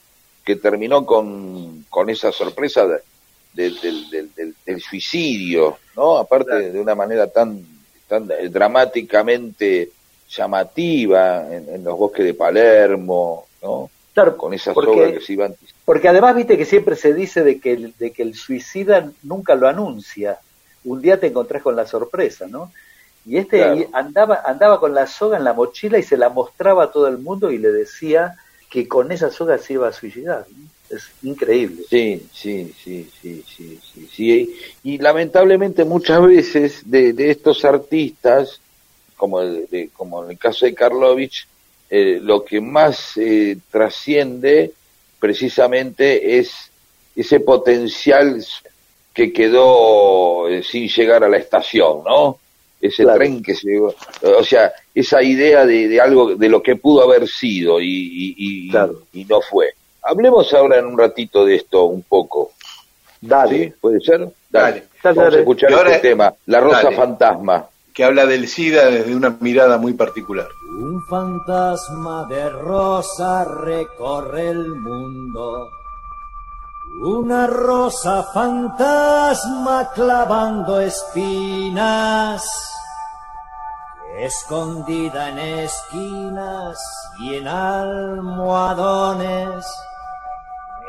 Que terminó con, con esa sorpresa de, del, del, del, del, suicidio, ¿no? Aparte claro. de una manera tan, tan dramáticamente llamativa en, en, los bosques de Palermo, ¿no? Claro, con esas porque, obras que se iban. Porque además viste que siempre se dice de que, el, de que el suicida nunca lo anuncia. Un día te encontrás con la sorpresa, ¿no? Y este claro. andaba, andaba con la soga en la mochila y se la mostraba a todo el mundo y le decía que con esa soga se iba a suicidar. ¿no? Es increíble. Sí, sí, sí, sí, sí, sí, sí. Y lamentablemente muchas veces de, de estos artistas, como, de, como en el caso de Karlovich, eh, lo que más eh, trasciende precisamente es ese potencial que quedó eh, sin llegar a la estación, ¿no? Ese claro. tren que se... O sea, esa idea de, de, algo, de lo que pudo haber sido y, y, y, claro. y, no fue. Hablemos ahora en un ratito de esto un poco. Dale. ¿Sí? ¿Puede ser? Dale. dale. Vamos a escuchar este tema, La Rosa dale. Fantasma que habla del SIDA desde una mirada muy particular. Un fantasma de rosa recorre el mundo. Una rosa fantasma clavando espinas, escondida en esquinas y en almohadones,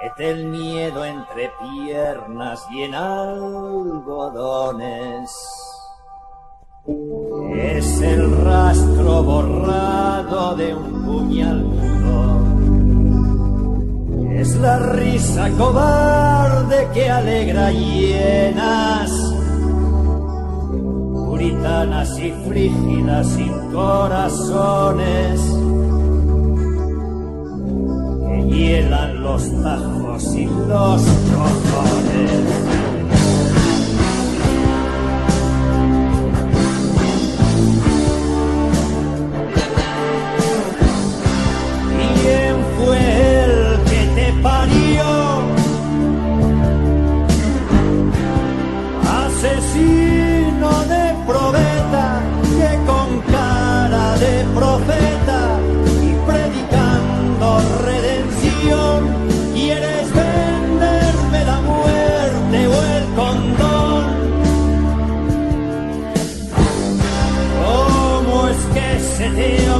mete el miedo entre piernas y en algodones. Es el rastro borrado de un puñal. Es la risa cobarde que alegra llenas, puritanas y frígidas sin corazones, que hielan los tajos y los cojones.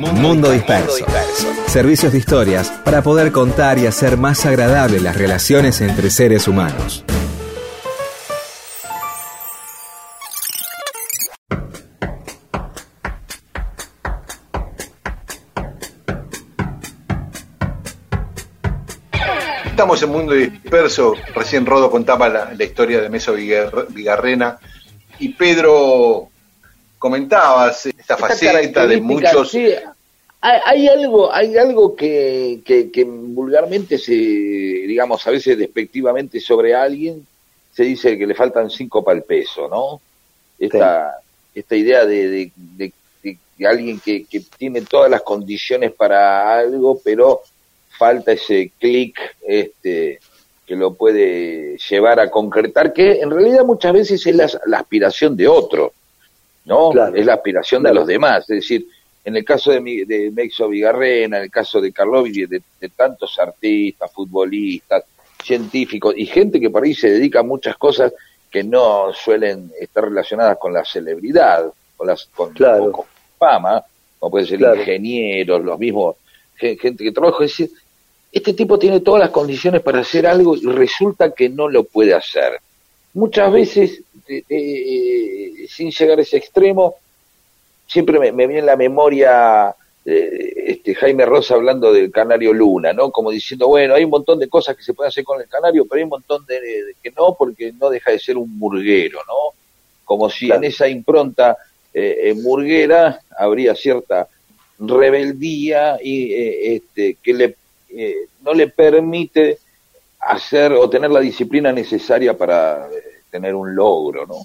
Mundo Disperso. Servicios de historias para poder contar y hacer más agradables las relaciones entre seres humanos. Estamos en Mundo Disperso. Recién Rodo contaba la, la historia de Meso Vigar- Vigarrena y Pedro comentabas esta faceta de muchos. sí. hay, hay algo, hay algo que, que, que vulgarmente se, digamos, a veces despectivamente sobre alguien, se dice que le faltan cinco para el peso, ¿no? Esta, esta idea de, de, de- de- de alguien que, que tiene todas las condiciones para algo, pero falta ese clic este, que lo puede llevar a concretar, que en realidad muchas veces es la, la aspiración de otro, ¿no? Es la aspiración de los demás. Es decir, en el caso de, mi- de Mexo Vigarrena, en el caso de Karlovich, y de, de tantos artistas, futbolistas, científicos y gente que por ahí se dedica a muchas cosas que no suelen estar relacionadas con la celebridad, con las con, o con fama, como pueden ser Claro. ingenieros, los mismos, gen- gente que trabaja, es decir, este tipo tiene todas las condiciones para hacer algo y resulta que no lo puede hacer. Muchas veces, eh, sin llegar a ese extremo, siempre me, me viene en la memoria eh, este Jaime Rosa hablando del canario Luna, ¿no? Como diciendo, bueno, hay un montón de cosas que se pueden hacer con el canario, pero hay un montón de, de que no, porque no deja de ser un murguero, ¿no? Como si en esa impronta eh, eh, murguera habría cierta rebeldía y eh, este que le no le permite hacer o tener la disciplina necesaria para tener un logro, ¿no?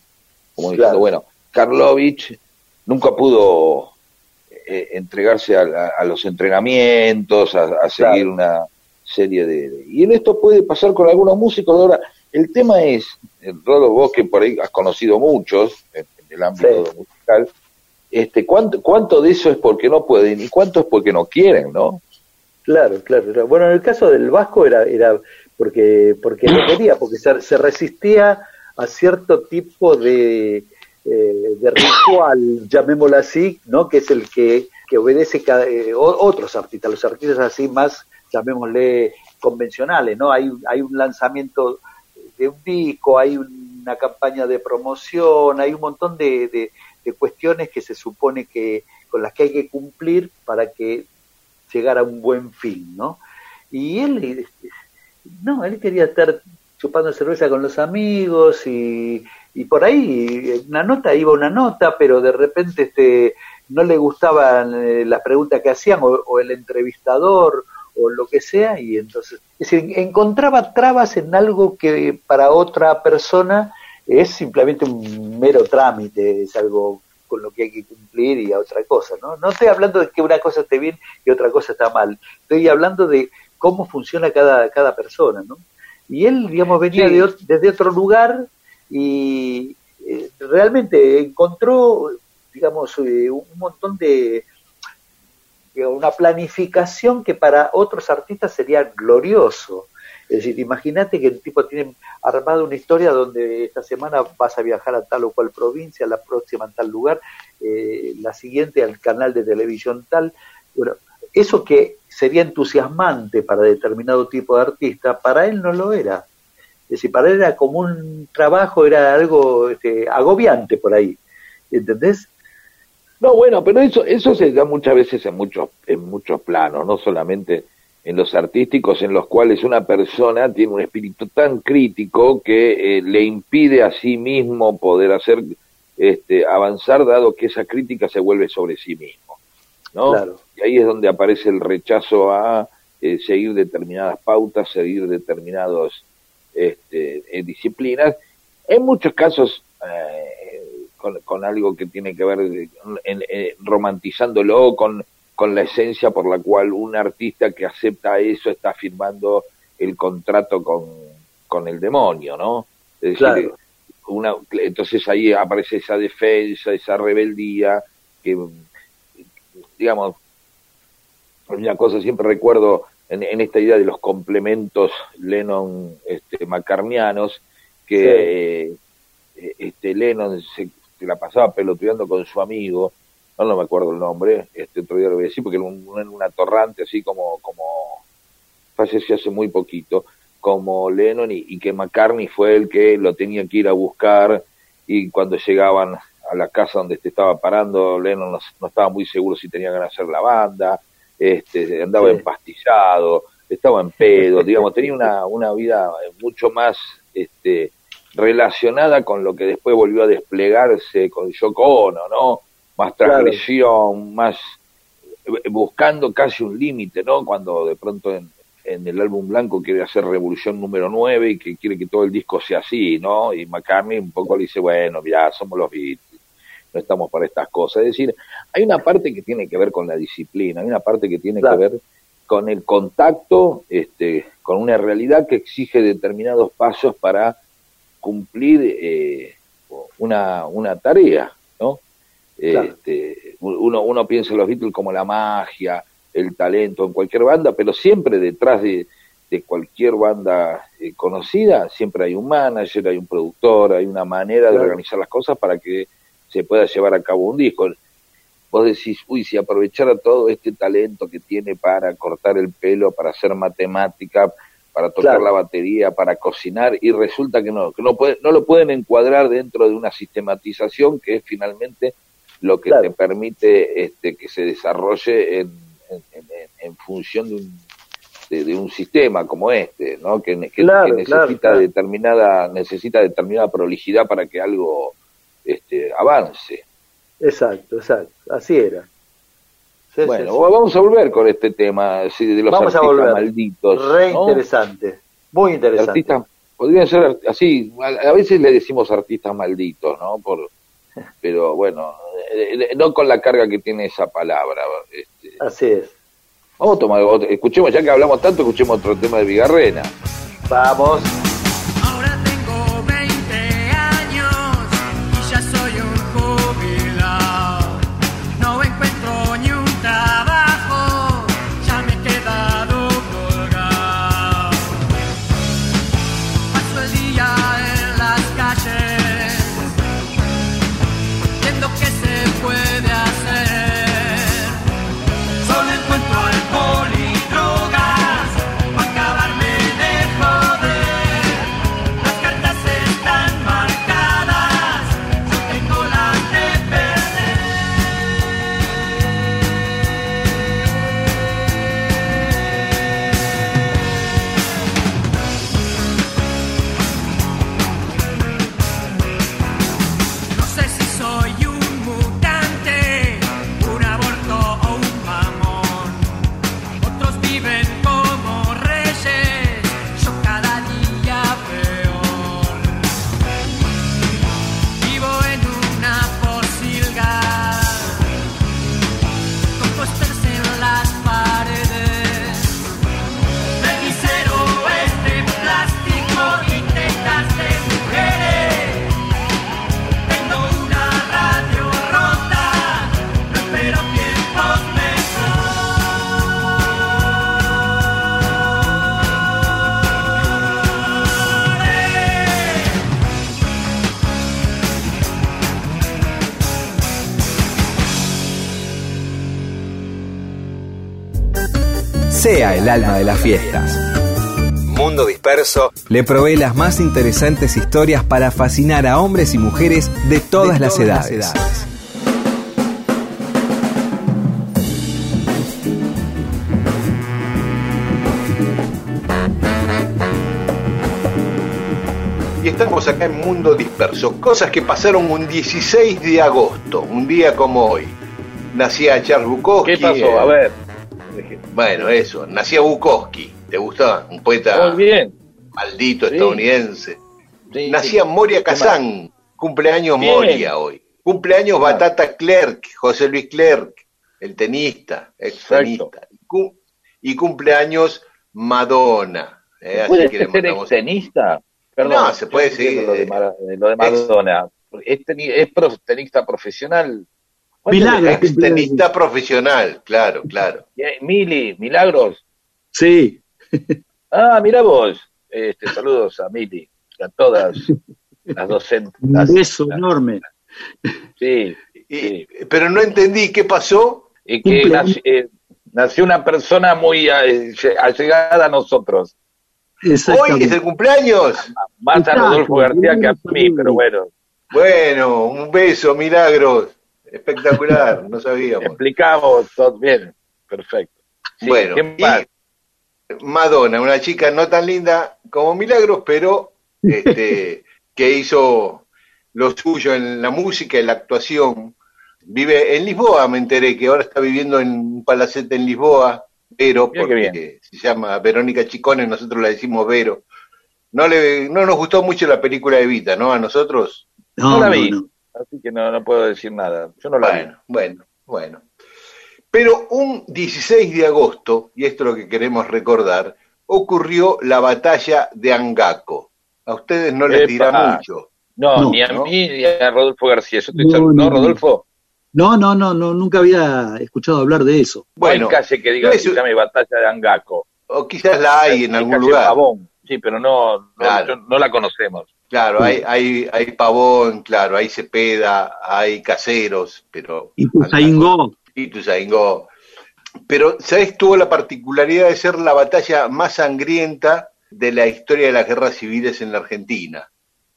Como diciendo, bueno, Karlovich nunca pudo eh, entregarse a, los entrenamientos, a, a seguir una serie de, de- Y en esto puede pasar con algunos músicos. Ahora, el tema es, eh, Rodo, vos que por ahí has conocido muchos en, en el ámbito musical, este, ¿cuánto, ¿cuánto de eso es porque no pueden y cuánto es porque no quieren, no? Claro, claro, claro. Bueno, en el caso del Vasco era, era porque, porque no quería, porque se, se resistía a cierto tipo de, eh, de ritual, llamémoslo así, ¿no? Que es el que, que obedece cada, eh, otros artistas, los artistas así más, llamémosle, convencionales, ¿no? Hay, hay un lanzamiento de un disco, hay una campaña de promoción, hay un montón de, de, cuestiones que se supone que con las que hay que cumplir para que llegar a un buen fin, ¿no? Y él, este, no, él quería estar chupando cerveza con los amigos y, y por ahí una nota iba una nota, pero de repente este, no le gustaban eh, las preguntas que hacían o, o el entrevistador o lo que sea y entonces es decir, encontraba trabas en algo que para otra persona es simplemente un mero trámite, es algo con lo que hay que cumplir y a otra cosa, ¿no? No estoy hablando de que una cosa esté bien y otra cosa está mal, estoy hablando de cómo funciona cada, cada persona, ¿no? Y él, digamos, venía Sí. de desde otro lugar y eh, realmente encontró, digamos, eh, un montón de, de una planificación que para otros artistas sería glorioso. Es decir, imagínate que el tipo tiene armado una historia donde esta semana vas a viajar a tal o cual provincia, la próxima a tal lugar, eh, la siguiente al canal de televisión tal. Bueno, eso que sería entusiasmante para determinado tipo de artista, para él no lo era. Es decir, para él era como un trabajo, era algo este, agobiante por ahí. ¿Entendés? No, bueno, pero eso eso se da muchas veces en muchos en muchos planos, no solamente en los artísticos, en los cuales una persona tiene un espíritu tan crítico que eh, le impide a sí mismo poder hacer este, avanzar, dado que esa crítica se vuelve sobre sí mismo, ¿no? Claro. Y ahí es donde aparece el rechazo a eh, seguir determinadas pautas, seguir determinados este, eh, disciplinas. En muchos casos eh, con, con algo que tiene que ver en- romantizándolo con, con la esencia por la cual un artista que acepta eso está firmando el contrato con, con el demonio, ¿no? Es decir, una, entonces ahí aparece esa defensa, esa rebeldía, que, digamos, una cosa siempre recuerdo en, en esta idea de los complementos Lennon este, macarnianos que eh, este Lennon se, se la pasaba pelotudeando con su amigo no, no me acuerdo el nombre, este otro día lo voy a decir, porque era un, un- una torrante así como, como falleció hace muy poquito, como Lennon y, y que McCartney fue el que lo tenía que ir a buscar y cuando llegaban a la casa donde te estaba parando, Lennon no, no estaba muy seguro si tenía ganas de hacer la banda, este, andaba Sí. empastillado, estaba en pedo, digamos, tenía una, una vida mucho más este, relacionada con lo que después volvió a desplegarse con Yoko Ono, ¿no? Más Claro. transgresión, más eh, buscando casi un límite, ¿no? Cuando de pronto en, en el álbum blanco quiere hacer Revolución número 9 y que quiere que todo el disco sea así, ¿no? Y McCartney un poco le dice, bueno, mirá, somos los Beatles, no estamos para estas cosas. Es decir, hay una parte que tiene que ver con la disciplina, hay una parte que tiene Claro. que ver con el contacto este, con una realidad que exige determinados pasos para cumplir eh, una, una tarea, ¿no? Claro. Este, uno, uno piensa en los Beatles como la magia, el talento en cualquier banda, pero siempre detrás de, de cualquier banda eh, conocida, siempre hay un manager, hay un productor, hay una manera de organizar las cosas para que se pueda llevar a cabo un disco. Vos decís, uy, si aprovechara todo este talento que tiene para cortar el pelo, para hacer matemática, para tocar Claro. la batería, para cocinar, y resulta que no, que no, puede, no lo pueden encuadrar dentro de una sistematización que es finalmente lo que Claro. te permite este, que se desarrolle en, en, en- en función de un, de, de un sistema como este, ¿no? que, que- Claro, que claro, necesita claro. determinada necesita determinada prolijidad para que algo este, avance. Exacto, exacto. Así era. Sí, Bueno, sí. vamos a volver con este tema sí, de los Vamos a artistas volver. malditos. Re ¿no? interesante. Muy interesante. Artistas, podrían ser así, a, a veces le decimos artistas malditos, ¿no? Por, pero bueno, eh, eh, no con la carga que tiene esa palabra. Este, Así es. vamos a tomar otro- escuchemos, ya que hablamos tanto, escuchemos otro tema de Vigarrena. Vamos. Sea el alma de las fiestas. Mundo Disperso le provee las más interesantes historias para fascinar a hombres y mujeres de todas, las, edades. Y estamos acá en Mundo Disperso. Cosas que pasaron un 16 de agosto, un día como hoy. Nacía Charles Bukowski. ¿Qué pasó? A ver. Bueno, eso. Nacía Bukowski. ¿Te gustaba? Un poeta Muy bien. maldito Sí. estadounidense. Sí, Nacía sí. Moria. Kazán. Cumpleaños Bien. Moria hoy. Cumpleaños Ah. Batata Clerk, José Luis Clerk, el tenista, ex tenista. Y, cum- y cumpleaños Madonna. eh, así ¿Puede que le ser mandamos- extenista? Perdón, No, se puede yo entiendo seguir, Lo de, eh, lo de Madonna. ¿Es, es tenista profesional? ¿Cuánto Milagro. le- Ex tenista profesional, claro, claro. Eh, Mili, Milagros. Sí. Ah, mira vos. Este, saludos a Mili, a todas las docentes. Un beso enorme. Sí, Y Pero no entendí qué pasó. Y que nació, eh, nació una persona muy eh, allegada a nosotros. Hoy es el cumpleaños. Más a Rodolfo García que a mí, pero bueno. Bueno, un beso, milagros. Espectacular, no sabíamos. Explicamos todo bien. Perfecto. Sí, bueno, ¿quién y? Madonna, una chica no tan linda como Milagros, pero este, que hizo lo suyo en la música, en la actuación. Vive en Lisboa, me enteré que ahora está viviendo en un palacete en Lisboa, Vero, Mira porque se llama Verónica Chicone, nosotros la decimos Vero. No, le, no nos gustó mucho la película de Vita, ¿no? A nosotros. No, la vi. Así que no, no puedo decir nada. Yo no la vi. Bueno, bueno, bueno. Pero un 16 de agosto, y esto es lo que queremos recordar, ocurrió la batalla de Angaco. A ustedes no les Epa. dirá mucho. No, No, ni a ¿no? mí ni a Rodolfo García. Yo estoy No, seguro- no, ¿No, no. Rodolfo? No, no, no, no, nunca había escuchado hablar de eso. Bueno, no hay calle que diga no que es- se llame Batalla de Angaco. O quizás la hay en Hay algún calle lugar. Pavón. Sí, pero no, no, Claro. yo- no la conocemos. Claro, hay, hay, hay pavón, claro, hay cepeda, hay caseros, pero... Y Tuzaingó. Y Tuzaingó. Pero, ¿sabes? Tuvo la particularidad de ser la batalla más sangrienta de la historia de las guerras civiles en la Argentina.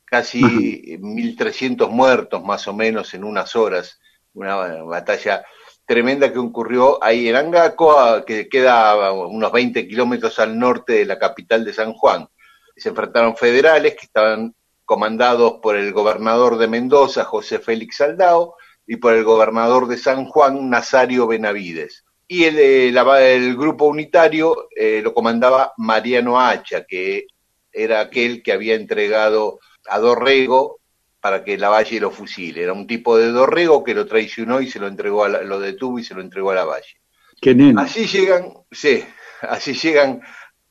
Casi 1.300 muertos más o menos en unas horas. Una batalla tremenda que ocurrió ahí en Angaco, que queda unos 20 kilómetros al norte de la capital de San Juan. Se enfrentaron federales que estaban comandados por el gobernador de Mendoza, José Félix Saldao, y por el gobernador de San Juan, Nazario Benavides. Y el, eh, la- el grupo unitario eh, lo comandaba Mariano Hacha, que era aquel que había entregado a Dorrego para que Lavalle lo fusile. Era un tipo de Dorrego que lo traicionó y se lo entregó a la- lo detuvo y se lo entregó a Lavalle. Qué. Así llegan, sí, así llegan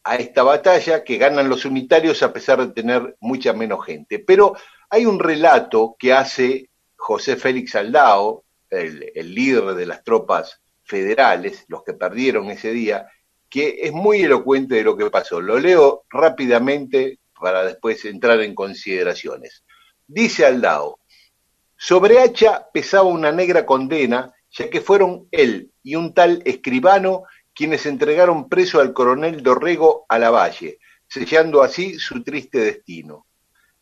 a esta batalla que ganan los unitarios a pesar de tener mucha menos gente. Pero hay un relato que hace José Félix Aldao, el, líder de las tropas federales, los que perdieron ese día, que es muy elocuente de lo que pasó. Lo leo rápidamente para después entrar en consideraciones. Dice Aldao, sobre Hacha pesaba una negra condena, ya que fueron él y un tal escribano quienes entregaron preso al coronel Dorrego a Lavalle, sellando así su triste destino.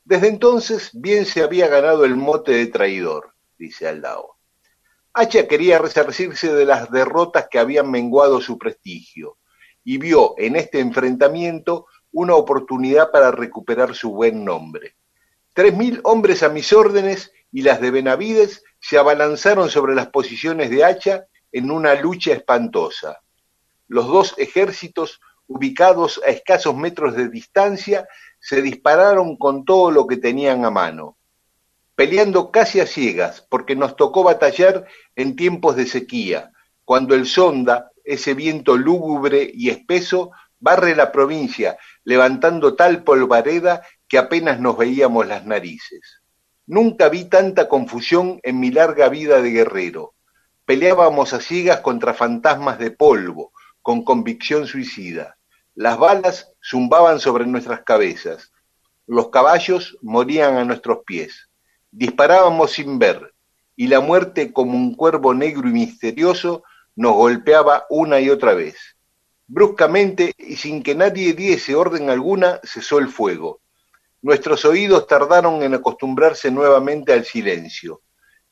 Desde entonces bien se había ganado el mote de traidor, dice Aldao. Hacha quería resarcirse de las derrotas que habían menguado su prestigio y vio en este enfrentamiento una oportunidad para recuperar su buen nombre. Tres mil hombres a mis órdenes y las de Benavides se abalanzaron sobre las posiciones de Hacha en una lucha espantosa. Los dos ejércitos, ubicados a escasos metros de distancia, se dispararon con todo lo que tenían a mano, peleando casi a ciegas, porque nos tocó batallar en tiempos de sequía, cuando el sonda, ese viento lúgubre y espeso, barre la provincia, levantando tal polvareda que apenas nos veíamos las narices. Nunca vi tanta confusión en mi larga vida de guerrero. Peleábamos a ciegas contra fantasmas de polvo, con convicción suicida. Las balas zumbaban sobre nuestras cabezas. Los caballos morían a nuestros pies. Disparábamos sin ver, y la muerte, como un cuervo negro y misterioso, nos golpeaba una y otra vez. Bruscamente, y sin que nadie diese orden alguna, cesó el fuego. Nuestros oídos tardaron en acostumbrarse nuevamente al silencio.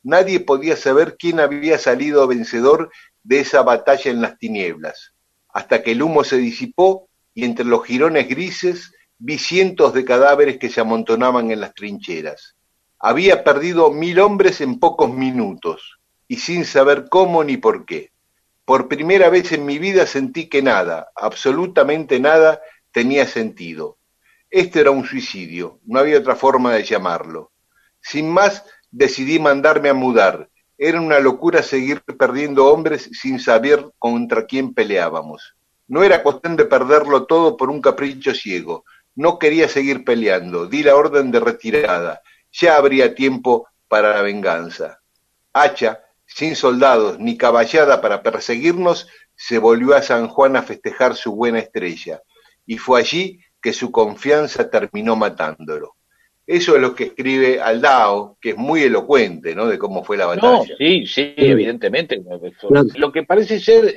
Nadie podía saber quién había salido vencedor de esa batalla en las tinieblas, hasta que el humo se disipó y entre los jirones grises vi cientos de cadáveres que se amontonaban en las trincheras. Había perdido mil hombres en pocos minutos, y sin saber cómo ni por qué. Por primera vez en mi vida sentí que nada, absolutamente nada, tenía sentido. Este era un suicidio, no había otra forma de llamarlo. Sin más, decidí mandarme a mudar. Era una locura seguir perdiendo hombres sin saber contra quién peleábamos. No era cuestión de perderlo todo por un capricho ciego. No quería seguir peleando. Di la orden de retirada. Ya habría tiempo para la venganza. Hacha, sin soldados ni caballada para perseguirnos, se volvió a San Juan a festejar su buena estrella. Y fue allí que su confianza terminó matándolo. Eso es lo que escribe Aldao, que es muy elocuente, ¿no? De cómo fue la No, batalla. sí, sí, evidentemente. Claro. Lo que parece ser eh,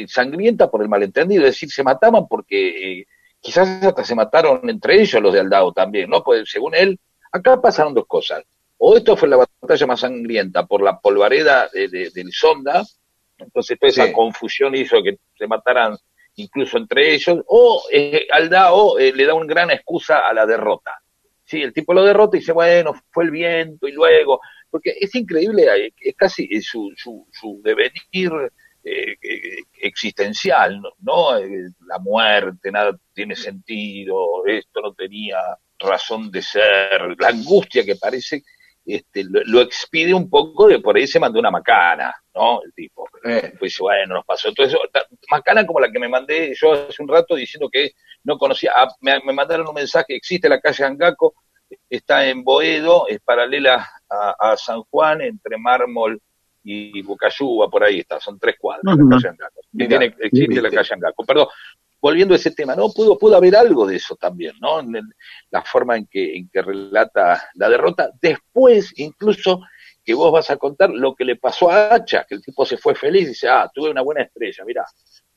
eh, sangrienta por el malentendido, es decir, se mataban porque eh, quizás hasta se mataron entre ellos los de Aldao también, ¿no? Pues según él, acá pasaron dos cosas. O esto fue la batalla más sangrienta por la polvareda de- de- del Sonda, entonces toda esa Sí. confusión hizo que se mataran incluso entre ellos, o eh, Aldao eh, le da una gran excusa a la derrota. Sí, el tipo lo derrota y dice, bueno, fue el viento y luego, porque es increíble, es casi su, su, su devenir eh, eh, existencial, ¿no? ¿no? Eh, La muerte, nada tiene sentido, esto no tenía razón de ser, la angustia que parece este, lo, lo expide un poco de por ahí se mandó una macana, ¿no? El tipo. Eh, Pues bueno, nos pasó Macana como la que me mandé yo hace un rato diciendo que no conocía. Ah, me, me mandaron un mensaje, existe la calle Angaco, está en Boedo, es paralela a, a San Juan, entre Mármol y Bucayuba, por ahí está, son tres cuadras, la calle Angaco. Tiene- existe la calle Angaco. Perdón, volviendo a ese tema, ¿no? Pudo, pudo haber algo de eso también, ¿no? En el- la forma en que, en que relata la derrota. Después, incluso, que vos vas a contar lo que le pasó a Hacha, que el tipo se fue feliz y dice, ah, tuve una buena estrella, mirá,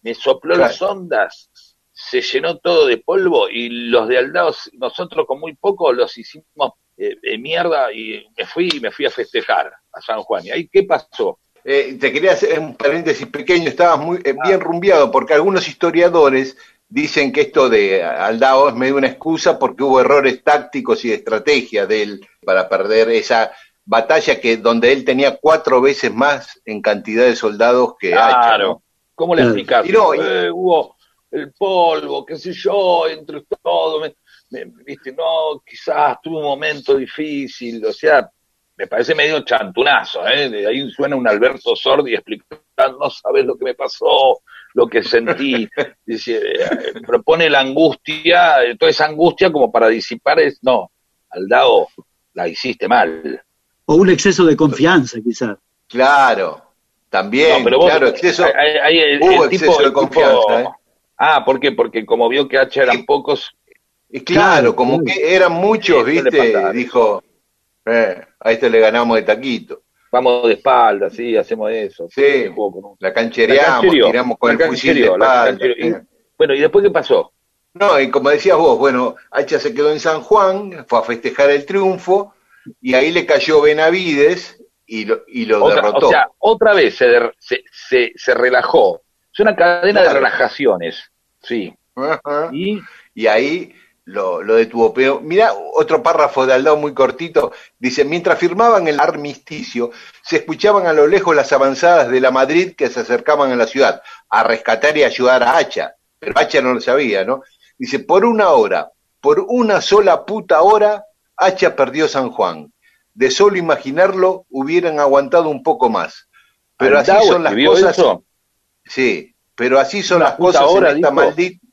me sopló Claro. las ondas, se llenó todo de polvo y los de Aldaos, nosotros con muy poco los hicimos eh, eh, mierda y me fui y me fui a festejar a San Juan. ¿Y ahí qué pasó? Eh, te quería hacer un paréntesis pequeño, estabas muy eh, bien rumbeado, porque algunos historiadores dicen que esto de Aldao es medio una excusa porque hubo errores tácticos y de estrategia de él para perder esa batalla que donde él tenía cuatro veces más en cantidad de soldados que Hacha. Claro. ¿no? ¿Cómo le? Y no, y- Eh, hubo el polvo, qué sé yo, entre todo, me, me- viste, no, quizás tuve un momento difícil, o sea, me parece medio chantunazo, ¿eh? De ahí suena un Alberto Sordi explicando, no sabes lo que me pasó, lo que sentí, dice, eh, propone la angustia, toda esa angustia como para disipar, es, no, Aldao, la hiciste mal. O un exceso de confianza, quizás. Claro, también, No, pero vos- claro, exceso, hay- hay el- hubo el exceso de el tipo- confianza. ¿eh? Ah, ¿por qué? Porque como vio que H eran pocos, Y claro, Claro, como que eran muchos, ¿viste? Dijo, eh, a este le ganamos de taquito. vamos de espalda, sí, hacemos eso. Sí. La canchereamos, tiramos con la el fusil de espalda. eh. Y- Bueno, ¿y después qué pasó? No, y como decías vos, bueno, Hacha se quedó en San Juan, fue a festejar el triunfo, y ahí le cayó Benavides y lo, y lo Otra, derrotó. o sea, otra vez se, der- se, se, se relajó. Es una cadena de relajaciones, sí. Ajá. Y Y ahí lo, lo detuvo. Pero mira otro párrafo de Aldao muy cortito. Dice, mientras firmaban el armisticio, se escuchaban a lo lejos las avanzadas de la Madrid que se acercaban a la ciudad a rescatar y ayudar a Hacha. Pero Hacha no lo sabía, ¿no? Dice, por una hora, por una sola puta hora, Hacha perdió San Juan. De solo imaginarlo, hubieran aguantado un poco más. Pero así son las cosas. eso. Sí, pero así son Una las cosas hora, en esta maldita.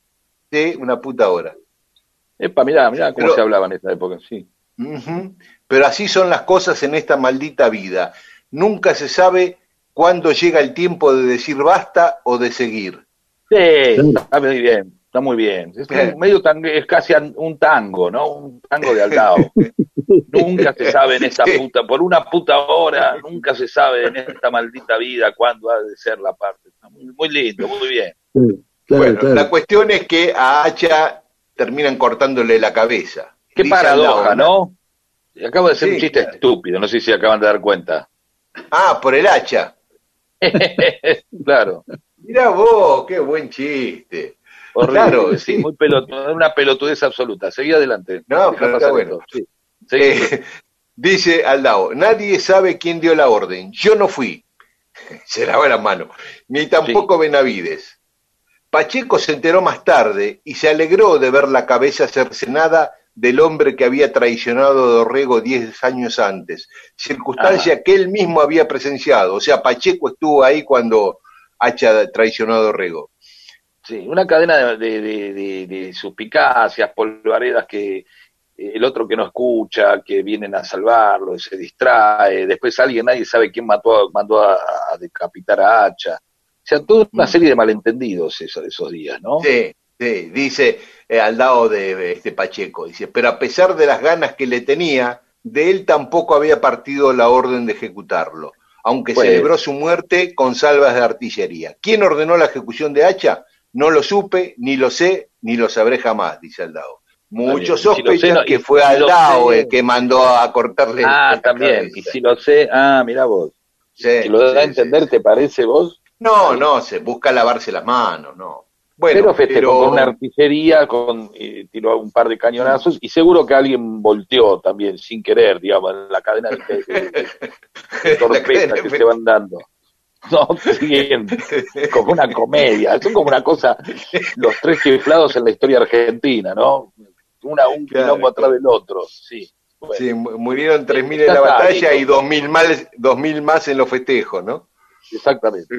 Sí, una puta hora. Epa, mirá, mirá cómo Pero- se hablaba en esta época, sí. Pero así son las cosas en esta maldita vida. Nunca se sabe cuándo llega el tiempo de decir basta o de seguir. Sí, está muy bien, está muy bien. Es un medio tango, es casi un tango, ¿no? Un tango de Aldao. nunca se sabe en esta puta, por una puta hora, nunca se sabe en esta maldita vida cuándo ha de ser la parte. Está muy, muy lindo, muy bien. Sí, claro, bueno, claro. la cuestión es que a Hacha terminan cortándole la cabeza. Qué Dice paradoja, ¿no? Acabo de hacer Sí, un chiste claro. estúpido, no sé si acaban de dar cuenta. Ah, por el hacha. claro, Mirá vos, qué buen chiste. horrible, Claro, sí, muy pelotudo, una pelotudez absoluta. Seguí adelante. No, pero está bueno. sí. Eh, dice Aldao, nadie sabe quién dio la orden. Yo no fui. Se lavó las manos. Ni tampoco Benavides. Pacheco se enteró más tarde y se alegró de ver la cabeza cercenada del hombre que había traicionado a Dorrego diez años antes, circunstancia que él mismo había presenciado. O sea, Pacheco estuvo ahí cuando Hacha traicionó a Dorrego. Sí, una cadena de, de, de, de- suspicacias, polvaredas que eh, el otro que no escucha, que vienen a salvarlo, se distrae, después alguien, nadie sabe quién mató, a- mandó a, a decapitar a Hacha. O sea, toda una serie de malentendidos esos, esos días, ¿no? Sí, Sí, dice eh, al lado de este Pacheco, dice, pero a pesar de las ganas que le tenía, de él tampoco había partido la orden de ejecutarlo, aunque Pues- celebró su muerte con salvas de artillería. ¿Quién ordenó la ejecución de Hacha? No lo supe, ni lo sé, ni lo sabré jamás, dice Aldao. Muchos si sospechan no- que fue Aldao el que mandó a cortarle Ah, también. Y si lo sé, ah, mira vos. Sí, Si lo da a sí, entender, ¿te parece vos? No, no, se busca lavarse las manos, no. Bueno, pero festejó pero- con una artillería, con, eh, tiró un par de cañonazos y seguro que alguien volteó también, sin querer, digamos, en la cadena de, de- que se van dando. No, siguen como una comedia, son como una cosa, los tres chiflados en la historia argentina, ¿no? Una, un Claro, quilombo atrás del otro, sí. Bueno. Sí, mu- murieron 3.000 Ya en la batalla y listo. 2.000 más, 2.000 más en los festejos, ¿no? Exactamente.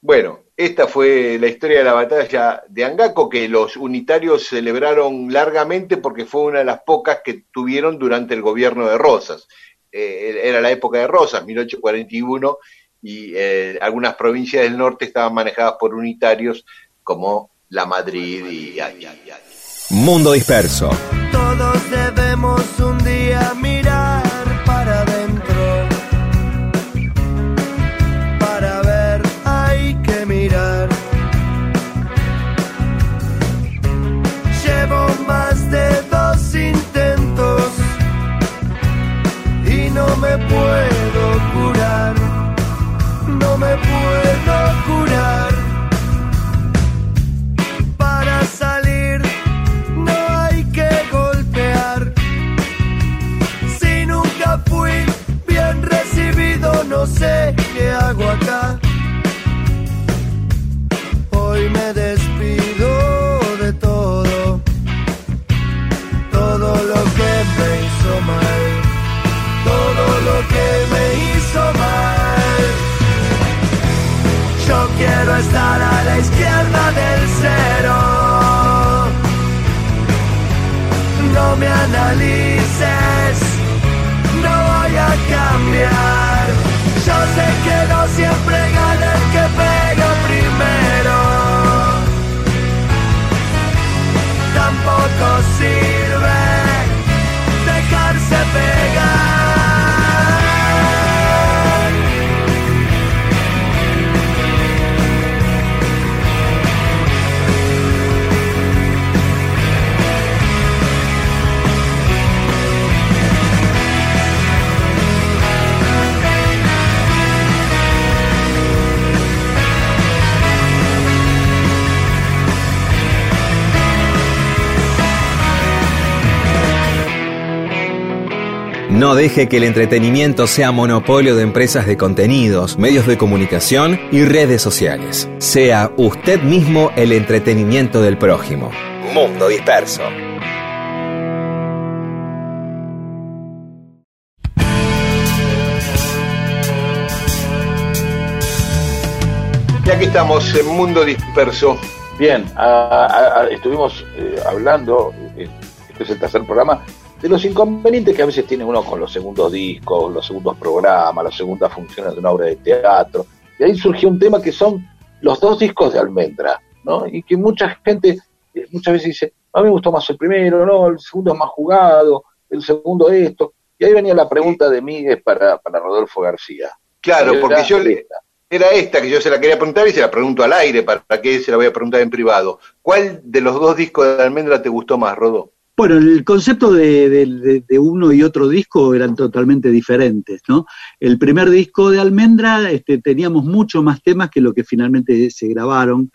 Bueno, esta fue la historia de la batalla de Angaco que los unitarios celebraron largamente porque fue una de las pocas que tuvieron durante el gobierno de Rosas. Eh, era la época de Rosas, 1841, y eh, algunas provincias del norte estaban manejadas por unitarios como la Madrid y... ay, ay, ay. Mundo disperso. Todos debemos un día mirar no sé qué hago acá. Hoy me despido de todo, todo lo que me hizo mal, todo lo que me hizo mal. Yo quiero estar a la izquierda del cero. No me analices, no voy a cambiar. Siempre gana el que pega primero. Tampoco sirve No deje que el entretenimiento sea monopolio de empresas de contenidos, medios de comunicación y redes sociales. Sea usted mismo el entretenimiento del prójimo. Mundo disperso. Y aquí estamos en Mundo Disperso. Bien, a- a- a- estuvimos eh, hablando, eh, este es el tercer programa, de los inconvenientes que a veces tiene uno con los segundos discos, los segundos programas, las segundas funciones de una obra de teatro. Y ahí surgió un tema que son los dos discos de Almendra, ¿no? Y que mucha gente eh, muchas veces dice, a mí me gustó más el primero, no, el segundo es más jugado, el segundo esto. Y ahí venía la pregunta de Miguel para, para Rodolfo García. Claro, porque yo le, era esta que yo se la quería preguntar y se la pregunto al aire, para qué se la voy a preguntar en privado. ¿Cuál de los dos discos de Almendra te gustó más, Rodó? Bueno, el concepto de, uno y otro disco eran totalmente diferentes, ¿no? El primer disco de Almendra este, teníamos mucho más temas que lo que finalmente se grabaron,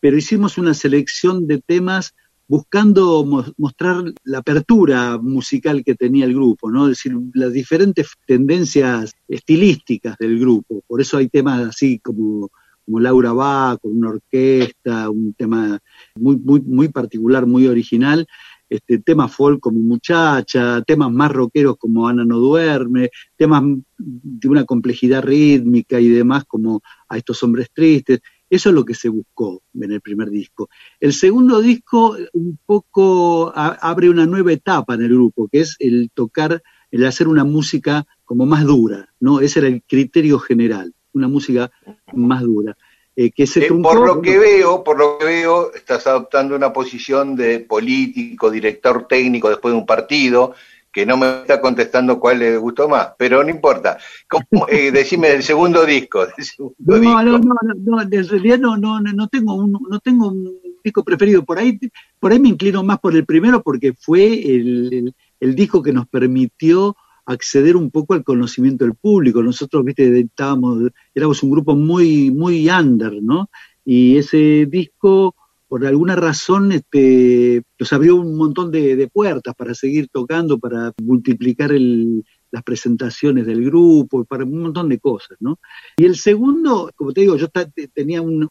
pero hicimos una selección de temas buscando mo- mostrar la apertura musical que tenía el grupo, ¿no? Es decir, las diferentes tendencias estilísticas del grupo. Por eso hay temas así como, como Laura va, con una orquesta, un tema muy, muy, muy particular, muy original este, temas folk como Muchacha, temas más rockeros como Ana no duerme, temas de una complejidad rítmica y demás como A estos hombres tristes. Eso es lo que se buscó en el primer disco. El segundo disco un poco abre una nueva etapa en el grupo, que es el tocar, el hacer una música como más dura, ¿no? Ese era el criterio general, una música más dura. Eh, que se Eh, truncó. por lo que veo, por lo que veo, estás adoptando una posición de político, director técnico después de un partido, que no me está contestando cuál le gustó más, pero no importa. ¿Cómo, eh, decime del segundo disco. del segundo No, disco. no, no, no, no, en realidad no, no, no no tengo un, no tengo un disco preferido. Por ahí, por ahí me inclino más por el primero porque fue el, el- el disco que nos permitió acceder un poco al conocimiento del público. Nosotros, viste, estábamos, éramos un grupo muy, muy under, ¿no? Y ese disco, por alguna razón, este, nos abrió un montón de, de puertas para seguir tocando, para multiplicar el- las presentaciones del grupo, para un montón de cosas, ¿no? Y el segundo, como te digo, yo tenía un,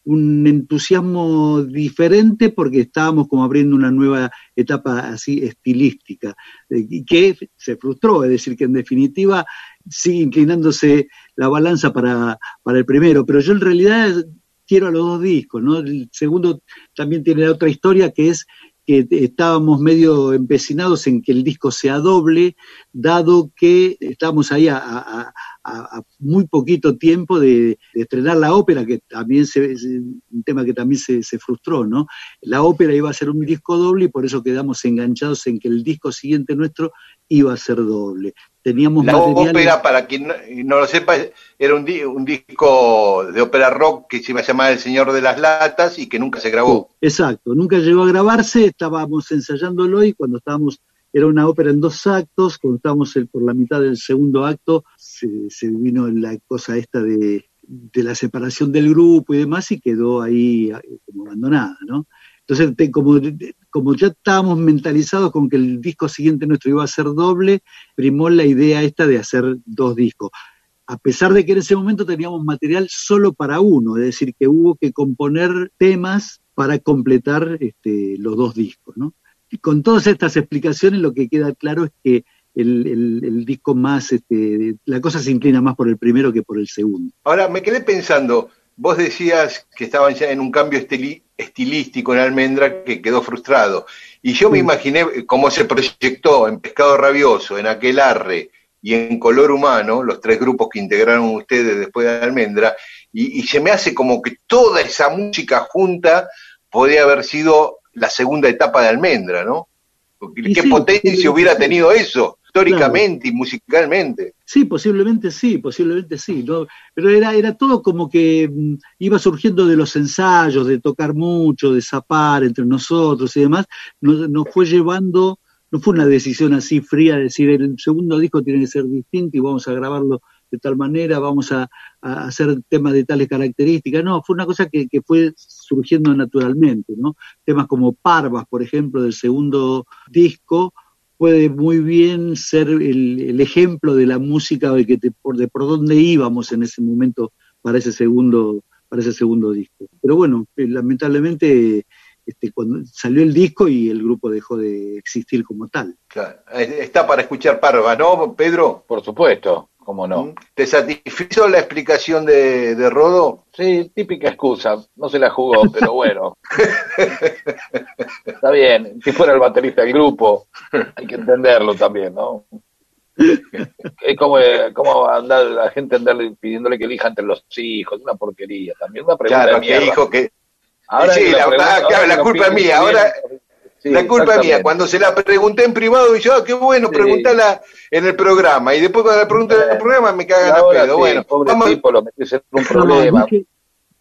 entusiasmo diferente porque estábamos como abriendo una nueva etapa así estilística, eh, y que se frustró, es decir, que en definitiva sigue inclinándose la balanza para, para el primero, pero yo en realidad quiero a los dos discos, ¿no? El segundo también tiene otra historia que es que estábamos medio empecinados en que el disco sea doble, dado que estábamos ahí a, a- muy poquito tiempo de, de estrenar la ópera, que también se, es un tema que también se, se frustró, ¿no? La ópera iba a ser un disco doble y por eso quedamos enganchados en que el disco siguiente nuestro iba a ser doble. Teníamos La material- ópera, para quien no, no lo sepa, era un, di- un disco de ópera rock que se iba a llamar El Señor de las Latas y que nunca se grabó. Exacto, nunca llegó a grabarse, estábamos ensayándolo y cuando estábamos, era una ópera en dos actos, cuando estábamos el- por la mitad del segundo acto, se, se vino la cosa esta de, de la separación del grupo y demás y quedó ahí eh, como abandonada, ¿no? Entonces, te- como, ya estábamos mentalizados con que el disco siguiente nuestro iba a ser doble, primó la idea esta de hacer dos discos a pesar de que en ese momento teníamos material solo para uno, es decir, que hubo que componer temas para completar este, los dos discos. ¿no? Y con todas estas explicaciones lo que queda claro es que el, el- el disco más, este, la cosa se inclina más por el primero que por el segundo. Ahora, me quedé pensando, vos decías que estaban ya en un cambio estilístico en Almendra que quedó frustrado. Y yo me imaginé eh, cómo se proyectó en Pescado Rabioso, en Aquelarre y en Color Humano, los tres grupos que integraron ustedes después de Almendra, y, y se me hace como que toda esa música junta podría haber sido la segunda etapa de Almendra, ¿no? ¿Qué sí, potencia sí, hubiera tenido eso, históricamente y musicalmente? Sí, posiblemente sí, posiblemente sí, ¿no? pero era, era todo como que mm, iba surgiendo de los ensayos, de tocar mucho, de zapar entre nosotros y demás, nos, nos fue llevando, no fue una decisión así fría, de decir el segundo disco tiene que ser distinto y vamos a grabarlo de tal manera, vamos a, a hacer temas de tales características, no, fue una cosa que, que fue surgiendo naturalmente, ¿no? Temas como Parvas, por ejemplo, del segundo disco, puede muy bien ser el, el ejemplo de la música de, que te- por, de por dónde íbamos en ese momento para ese segundo para ese segundo disco. Pero bueno, eh, lamentablemente este, cuando salió el disco y el grupo dejó de existir como tal. Claro. Eh, Está para escuchar Parva, ¿no, Pedro? Por supuesto, cómo no. ¿Te satisfizo la explicación de, de Rodo? Sí, típica excusa, no se la jugó, pero bueno. Está bien, si fuera el baterista del grupo, hay que entenderlo también, ¿no? Es como, eh, como andar la gente andarle pidiéndole que elija entre los hijos, una porquería también, una pregunta Claro, de que dijo que... Ahora sí, que la, pregunta- ahora claro, la culpa es mía. Ahora, sí, la culpa mía. Cuando se la pregunté en privado, y yo, ah, qué bueno, Sí. preguntala en el programa. Y después cuando la pregunté en el programa, me cagan a pedo. sí, Bueno, pobre vamos, tipo, lo metes en un problema. dije-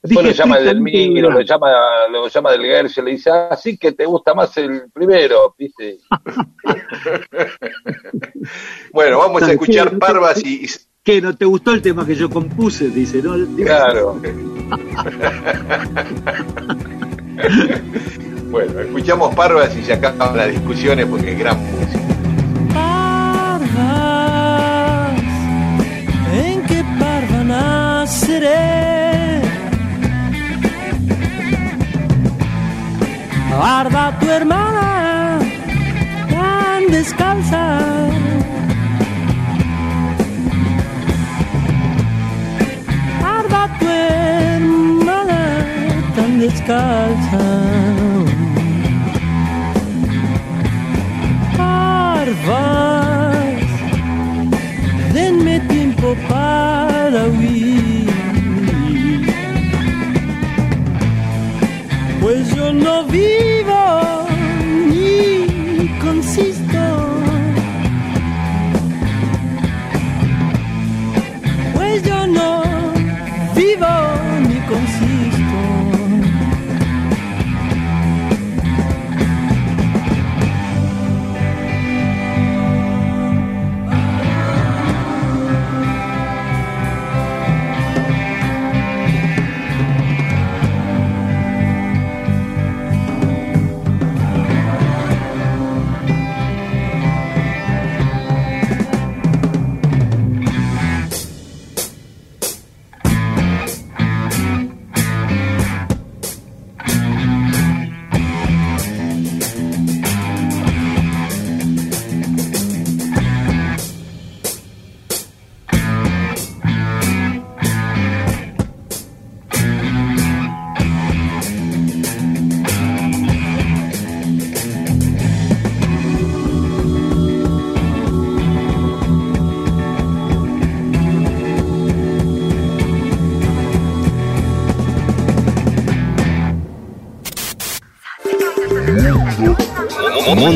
Después lo llama del estrictamente Miro, lo llama, lo llama del Gercio, le dice, ah, sí que te gusta más el primero, ¿viste? bueno, vamos a escuchar Parvas y... ¿Qué? ¿No te gustó el tema que yo compuse? Dice, ¿no? Claro. Bueno, escuchamos Parvas y se acaban las discusiones porque es gran música. Parvas, ¿en qué parva naceré? Arda tu hermana tan descalza. Arda tu hermana tan descalza. Parvas, denme tiempo para huir. pues yo no vivo ni consisto. Pues yo no vivo ni consisto.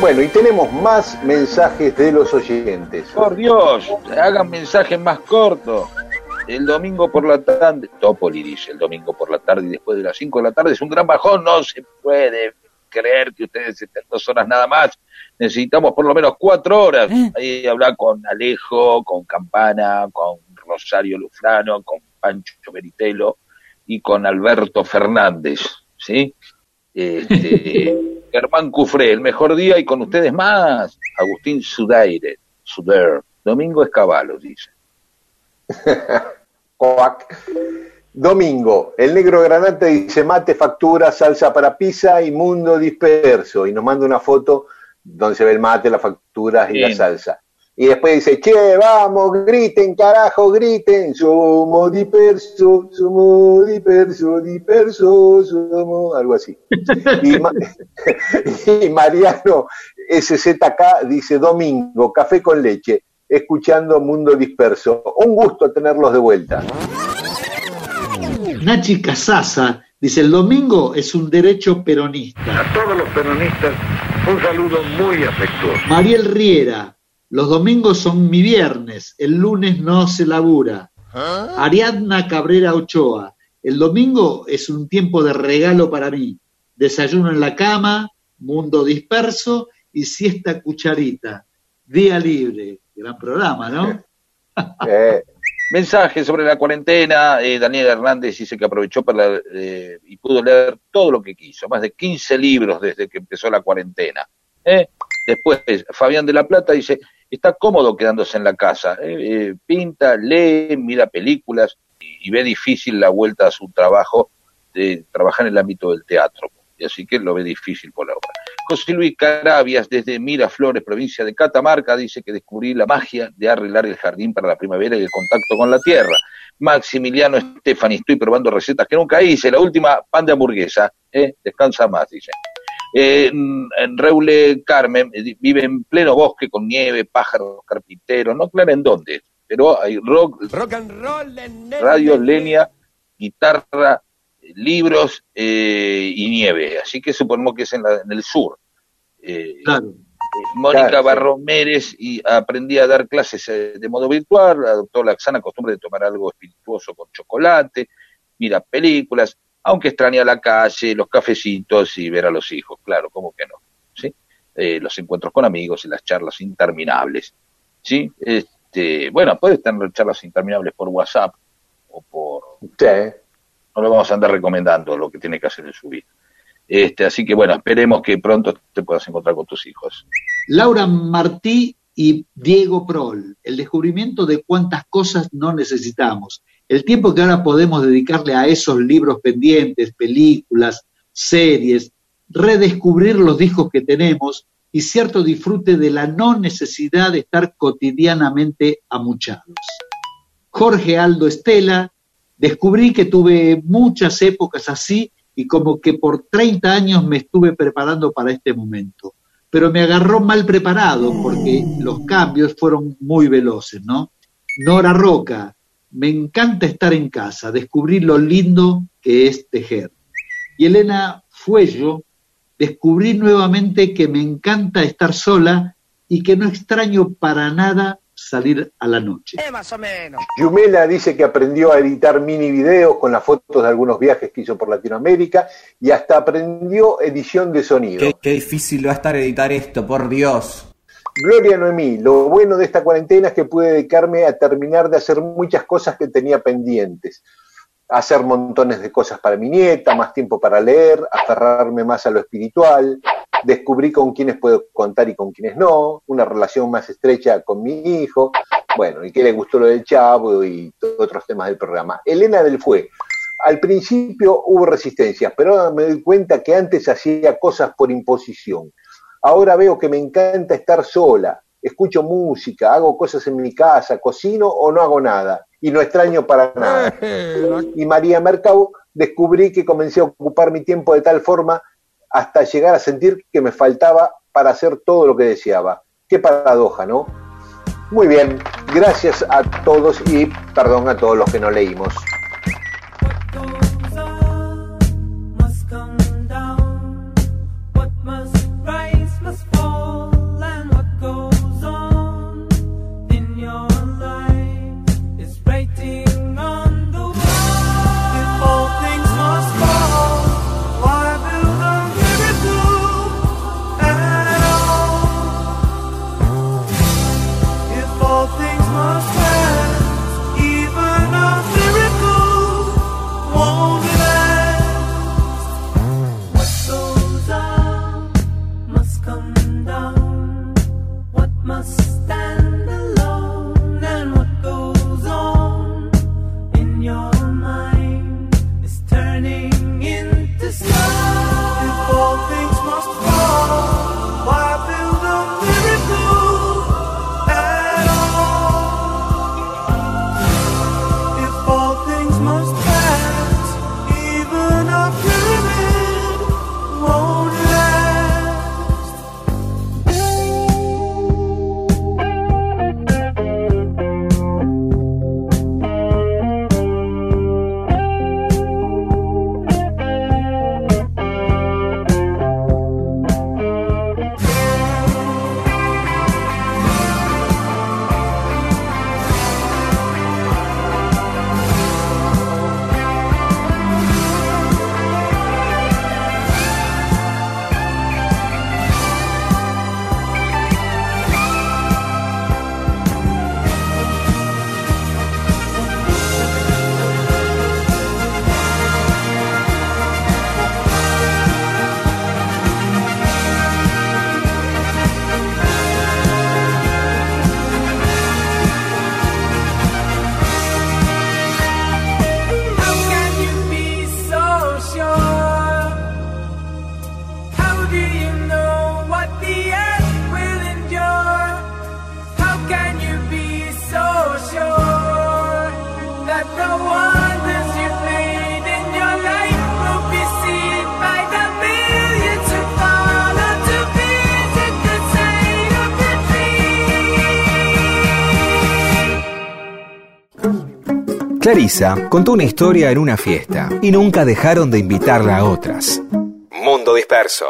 Bueno, y tenemos más mensajes de los oyentes. Por Dios, hagan mensajes más cortos. El domingo por la tarde, Topoli dice, el domingo por la tarde y después de las 5 de la tarde es un gran bajón, no se puede creer que ustedes estén dos horas nada más. Necesitamos por lo menos cuatro horas. Ahí hablar con Alejo, con Campana, con Rosario Lufrano, con Pancho Beritelo y con Alberto Fernández, ¿sí? Este, Germán Cufré, el mejor día y con ustedes más. Agustín Sudaire, Suder. Domingo Escabalos, dice. Coac. Domingo, el negro granate dice mate, factura, salsa para pizza y mundo disperso. Y nos manda una foto donde se ve el mate, las facturas y la salsa. Y después dice, che, vamos, griten, carajo, griten, somos disperso, somos disperso, disperso, somos, algo así. Y, Ma- y Mariano SZK dice, domingo, café con leche, escuchando Mundo Disperso. Un gusto tenerlos de vuelta. Nachi Casasa dice, el domingo es un derecho peronista. A todos los peronistas, un saludo muy afectuoso. Mariel Riera, los domingos son mi viernes, el lunes no se labura. Ariadna Cabrera Ochoa, el domingo es un tiempo de regalo para mí. Desayuno en la cama, mundo disperso y siesta cucharita. Día libre. Gran programa, ¿no? Eh, Mensaje sobre la cuarentena. eh, Daniel Hernández dice que aprovechó para, eh, y pudo leer todo lo que quiso. Más de 15 libros desde que empezó la cuarentena. ¿eh? Después, Fabián de la Plata dice, está cómodo quedándose en la casa. ¿eh? Eh, pinta, lee, mira películas y, ve difícil la vuelta a su trabajo de trabajar en el ámbito del teatro. Y así que lo ve difícil por ahora. José Luis Carabias, desde Miraflores, provincia de Catamarca, dice que descubrí la magia de arreglar el jardín para la primavera y el contacto con la tierra. Maximiliano Estefani, estoy probando recetas que nunca hice. La última, pan de hamburguesa. ¿eh? Descansa más, dice. Eh, en Reule Carmen eh, vive en pleno bosque con nieve, pájaros, carpinteros, no claro en dónde, pero hay rock, Rock and roll radio, leña, guitarra, eh, libros eh, y nieve. Así que suponemos que es en, la- en el sur. Eh, Claro. Mónica Claro. Barro Mérez y aprendí a dar clases de modo virtual, adoptó la sana costumbre de tomar algo espirituoso con chocolate, mira películas, aunque extraña la calle, los cafecitos y ver a los hijos, claro, ¿cómo que no? ¿Sí? Eh, los encuentros con amigos y las charlas interminables, ¿sí? Este, bueno, puedes tener charlas interminables por WhatsApp o por... sí. No lo vamos a andar recomendando lo que tiene que hacer en su vida. Este, así que bueno, esperemos que pronto te puedas encontrar con tus hijos. Laura Martí y Diego Prol, el descubrimiento de cuántas cosas no necesitamos. El tiempo que ahora podemos dedicarle a esos libros pendientes, películas, series, redescubrir los discos que tenemos y cierto disfrute de la no necesidad de estar cotidianamente amuchados. Jorge Aldo Estela, descubrí que tuve muchas épocas así y como que por 30 años me estuve preparando para este momento. Pero me agarró mal preparado porque los cambios fueron muy veloces, ¿no? Nora Roca, me encanta estar en casa, descubrí lo lindo que es tejer. Y Elena Fuello, descubrí nuevamente que me encanta estar sola y que no extraño para nada salir a la noche. más o menos. Yumela dice que aprendió a editar mini videos con las fotos de algunos viajes que hizo por Latinoamérica y hasta aprendió edición de sonido. Qué, qué difícil va a estar editar esto, por Dios. Gloria Noemí, lo bueno de esta cuarentena es que pude dedicarme a terminar de hacer muchas cosas que tenía pendientes. Hacer montones de cosas para mi nieta, más tiempo para leer, aferrarme más a lo espiritual, descubrí con quiénes puedo contar y con quiénes no, una relación más estrecha con mi hijo, bueno, y que le gustó lo del chavo y otros temas del programa. Elena del Fue, al principio hubo resistencias, pero ahora me doy cuenta que antes hacía cosas por imposición. Ahora veo que me encanta estar sola, escucho música, hago cosas en mi casa, cocino o no hago nada, y no extraño para nada. Y María Mercado, descubrí que comencé a ocupar mi tiempo de tal forma hasta llegar a sentir que me faltaba para hacer todo lo que deseaba. Qué paradoja, ¿no? Muy bien, gracias a todos y perdón a todos los que no leímos. Clarisa contó una historia en una fiesta y nunca dejaron de invitarla a otras. Mundo disperso.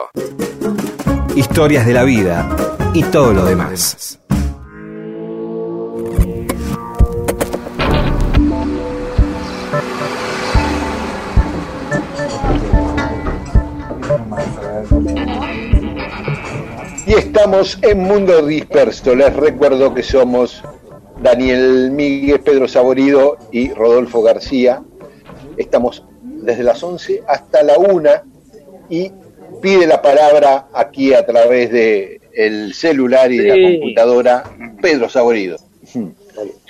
Historias de la vida y todo lo demás. Y estamos en Mundo Disperso. Les recuerdo que somos Daniel Miguel, Pedro Saborido y Rodolfo García. Estamos desde las 11 hasta la 1 y pide la palabra aquí a través de el celular y de Sí. la computadora Pedro Saborido.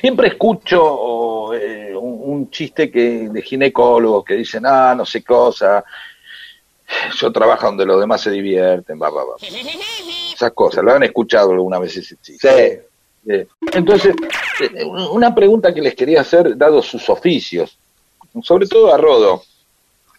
Siempre escucho eh, un, un chiste que de ginecólogos que dicen, ah, no sé cosa. yo trabajo donde los demás se divierten, va, va, va. Esas cosas, lo han escuchado alguna vez ese chiste. Eh, Entonces, eh, una pregunta que les quería hacer, dado sus oficios, sobre todo a Rodo,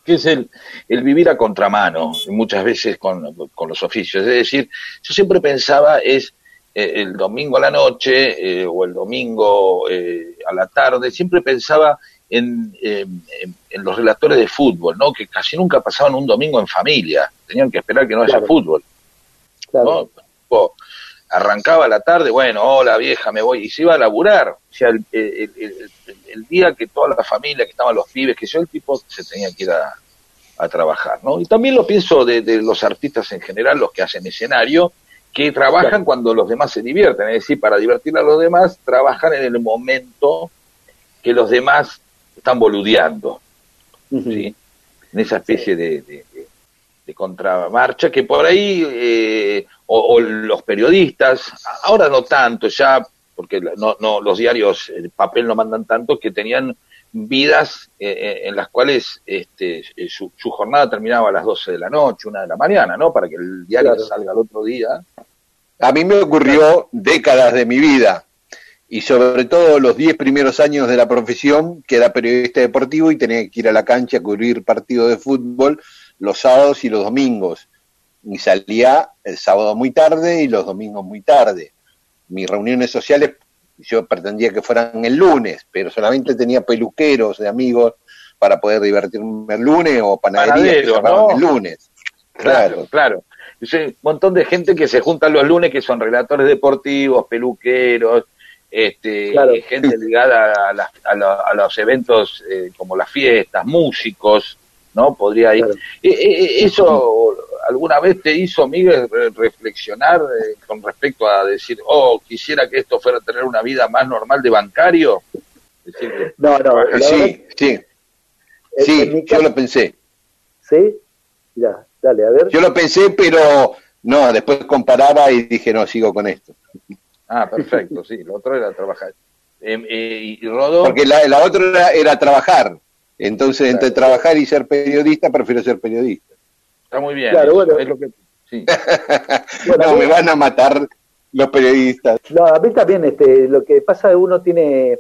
que es el, el vivir a contramano, muchas veces con, con los oficios. Es decir, yo siempre pensaba es eh, el domingo a la noche eh, o el domingo eh, a la tarde, siempre pensaba en, en- en- los relatores de fútbol, ¿no? Que casi nunca pasaban un domingo en familia, tenían que esperar que no haya Claro. fútbol. Arrancaba la tarde, bueno, hola vieja, me voy, y se iba a laburar. O sea, el, el- el- el- el día que toda la familia, que estaban los pibes, que yo, el tipo se tenía que ir a, a trabajar, ¿no? Y también lo pienso de, de los artistas en general, los que hacen escenario, que trabajan cuando los demás se divierten, es decir, para divertir a los demás, trabajan en el momento que los demás están boludeando, ¿sí? En esa especie de, de- de- de contramarcha que por ahí, eh, o, o los periodistas, ahora no tanto ya, porque no, no, los diarios, el papel no mandan tanto, que tenían vidas eh, eh, en las cuales este, eh, su, su jornada terminaba a las 12 de la noche, una de la mañana, ¿no? Para que el diario Claro. salga el otro día. A mí me ocurrió décadas de mi vida y sobre todo los 10 primeros años de la profesión, que era periodista deportivo y tenía que ir a la cancha a cubrir partidos de fútbol los sábados y los domingos. Y salía el sábado muy tarde y los domingos muy tarde. Mis reuniones sociales yo pretendía que fueran el lunes, pero solamente tenía peluqueros de amigos para poder divertirme el lunes o panaderías que ¿no? el lunes. Claro, claro. Es un montón de gente que se juntan los lunes que son relatores deportivos, peluqueros, este, Claro. gente ligada a, las- a a los eventos eh, como las fiestas, músicos, ¿no? Podría ir. Eh, eh, ¿Eso alguna vez te hizo, Miguel, re- reflexionar eh, con respecto a decir, oh, quisiera que esto fuera tener una vida más normal de bancario? No, no, la Sí, verdad- sí, sí, yo lo pensé. ¿Sí? Ya, dale, a ver. Yo lo pensé, pero no, después comparaba y dije, no, sigo con esto. Ah, perfecto, sí, lo otro era trabajar. Eh, y Rodó... Porque la, la otra era, era trabajar. Entonces, entre trabajar y ser periodista, prefiero ser periodista. Está muy bien. Claro, bueno. es lo que- sí. no, me van a matar los periodistas. No, a mí también este, lo que pasa uno tiene,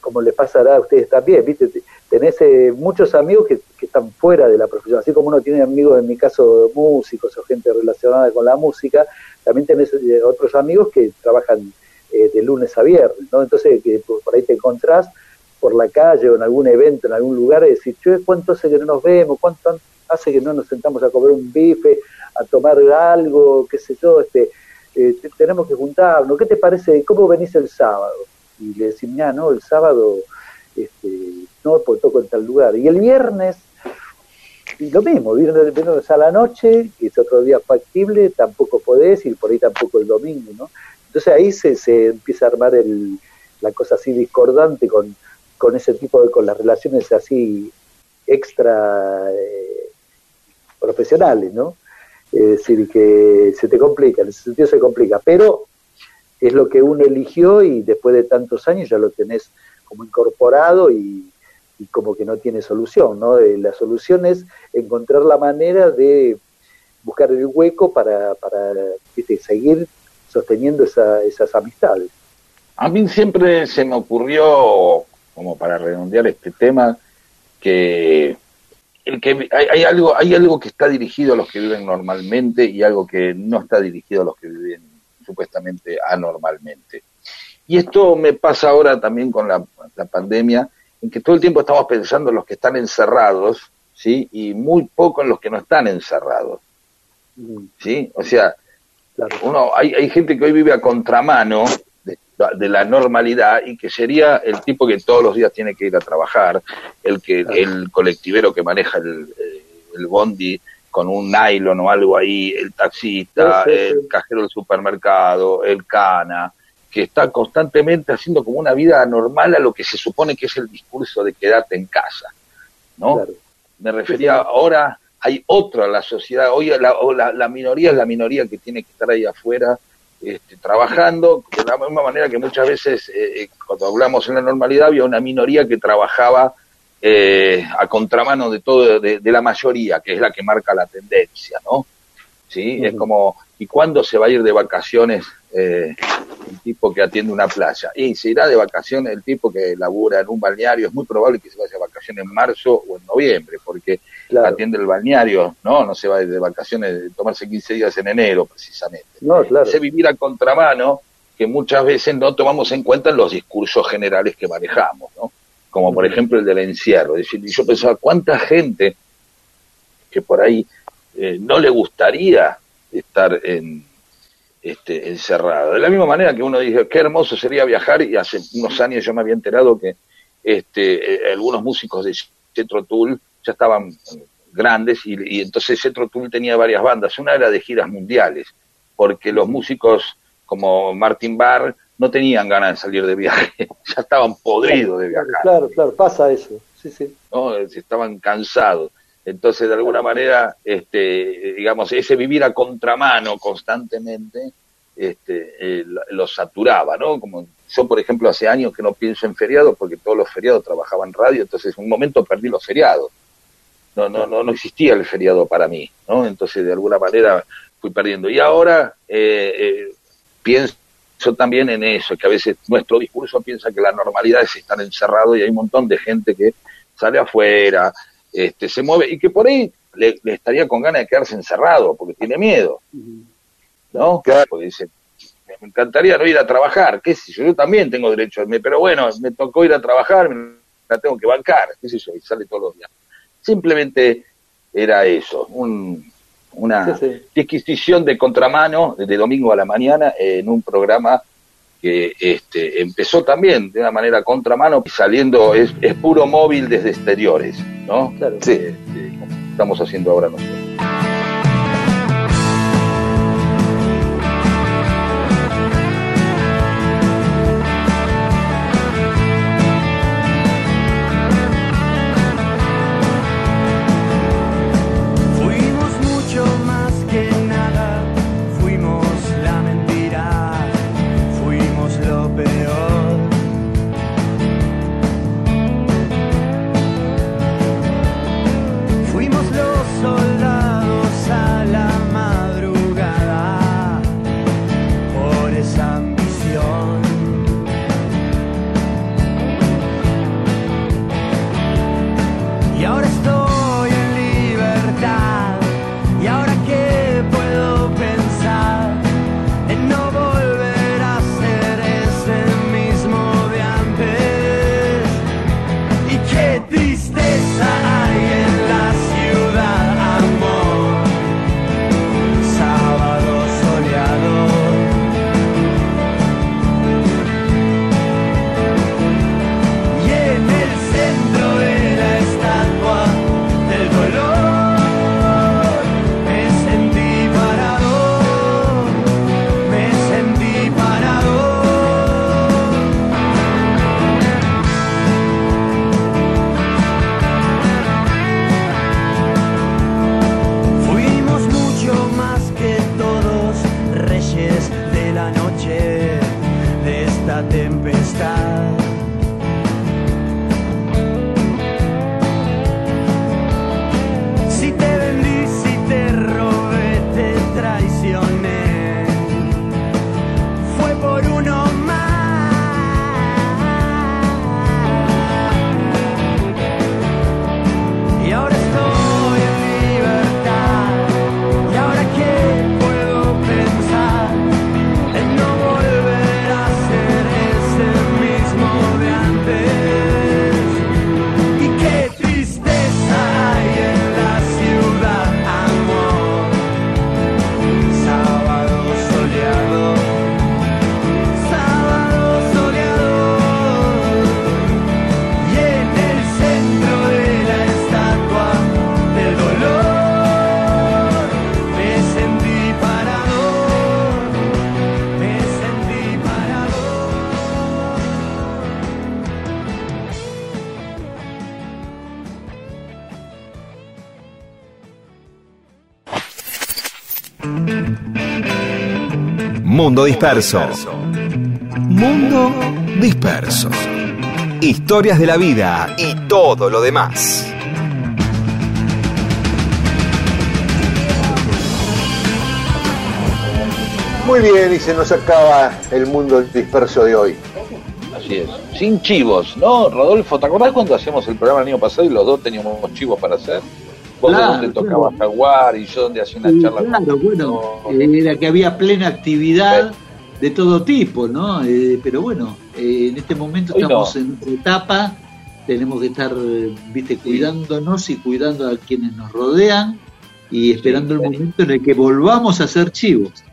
como le pasará a ustedes también, ¿viste? Te- Tenés eh, muchos amigos que, que están fuera de la profesión, así como uno tiene amigos, en mi caso, músicos o gente relacionada con la música, también tenés eh, otros amigos que trabajan eh, de lunes a viernes, ¿no? Entonces, que por, por ahí te encontrás por la calle o en algún evento, en algún lugar, y decís, che, ¿cuánto hace que no nos vemos? ¿Cuánto hace que no nos sentamos a comer un bife, a tomar algo, qué sé yo, este, eh, te- tenemos que juntarnos, ¿qué te parece? ¿Cómo venís el sábado? Y le decís, ya, no, el sábado, este, no, pues toco en tal lugar. Y el viernes, y lo mismo, viernes, viernes a la noche, que es otro día factible, tampoco podés, y por ahí tampoco el domingo, ¿no? Entonces ahí se, se empieza a armar el, la cosa así discordante con, con ese tipo de, con las relaciones así extra eh, profesionales, ¿no? Es decir, que se te complica, en ese sentido se complica, pero es lo que uno eligió y después de tantos años ya lo tenés como incorporado y, como que no tiene solución, ¿no? Eh, La solución es encontrar la manera de buscar el hueco para, para seguir sosteniendo esa- esas amistades. A mí siempre se me ocurrió, como para redondear este tema, que el que hay, hay algo hay algo que está dirigido a los que viven normalmente y algo que no está dirigido a los que viven supuestamente anormalmente. Y esto me pasa ahora también con la, la pandemia, en que todo el tiempo estamos pensando en los que están encerrados, ¿sí? Y muy poco en los que no están encerrados, ¿sí? O sea, uno hay, hay gente que hoy vive a contramano de, de la normalidad y que sería el tipo que todos los días tiene que ir a trabajar, el que el colectivero que maneja el, eh, el bondi con un nylon o algo ahí, el taxista, Sí, sí, el cajero del supermercado, el cana, que está constantemente haciendo como una vida normal a lo que se supone que es el discurso de quedarte en casa, ¿no? Me refería ahora hay otro en la sociedad, hoy la, la, la minoría es la minoría que tiene que estar ahí afuera este, trabajando, de la misma manera que muchas veces eh, eh, cuando hablamos en la normalidad había una minoría que trabajaba eh, a contramano de todo, de, de la mayoría, que es la que marca la tendencia, ¿no? ¿Sí? Es como, ¿y cuándo se va a ir de vacaciones eh, el tipo que atiende una playa? Y se irá de vacaciones el tipo que labura en un balneario, es muy probable que se vaya de vacaciones en marzo o en noviembre, porque atiende el balneario, ¿no? No se va de vacaciones, tomarse 15 días en enero, precisamente. No, claro. Ese vivir a contramano que muchas veces no tomamos en cuenta en los discursos generales que manejamos, ¿no? Como por ejemplo el del encierro. Es decir, yo pensaba, ¿cuánta gente que por ahí eh, no le gustaría estar en, este, encerrado? De la misma manera que uno dice, qué hermoso sería viajar, y hace unos años yo me había enterado que este, eh, algunos músicos de Cetro Tool ya estaban grandes y, y entonces Cetro Tool tenía varias bandas. Una era de giras mundiales, porque los músicos como Martin Barr no tenían ganas de salir de viaje, ya estaban podridos de viajar. Claro, claro, pasa eso. Sí, sí. ¿no? estaban cansados. Entonces, de alguna manera, este, digamos, ese vivir a contramano constantemente este, eh, lo- saturaba, ¿no? Como yo, por ejemplo, hace años que no pienso en feriados porque todos los feriados trabajaba en radio, entonces en un momento perdí los feriados. No, no, no, no existía el feriado para mí, ¿no? Entonces, de alguna manera fui perdiendo. Y ahora eh, eh, pienso también en eso, que a veces nuestro discurso piensa que la normalidad es estar encerrado y hay un montón de gente que sale afuera, este, se mueve y que por ahí le, le estaría con ganas de quedarse encerrado porque tiene miedo, ¿no? Porque dice, me encantaría no ir a trabajar, qué sé yo, yo también tengo derecho a irme, pero bueno, me tocó ir a trabajar, me la tengo que bancar, qué sé yo, y sale todos los días. Simplemente era eso, un, una Sí, sí. disquisición de contramano de domingo a la mañana en un programa que este, empezó también de una manera contramano, saliendo, es, es puro móvil desde exteriores, ¿no? Sí. Este, como estamos haciendo ahora nosotros. Mundo disperso. Mundo disperso. historias de la vida y todo lo demás. Muy bien, y se nos acaba el mundo disperso de hoy. Así es. Sin chivos, ¿no? Rodolfo, ¿te acordás cuando hacíamos el programa el año pasado y los dos teníamos chivos para hacer? Vos Claro, de dónde tocaba Jaguar y yo donde hacía una Sí, charla. claro, bueno, era que había plena actividad de todo tipo, ¿no? Eh, pero bueno, eh, en este momento Hoy no. estamos en otra etapa, tenemos que estar, eh, viste, cuidándonos y cuidando a quienes nos rodean y esperando el momento en el que volvamos a ser chivos.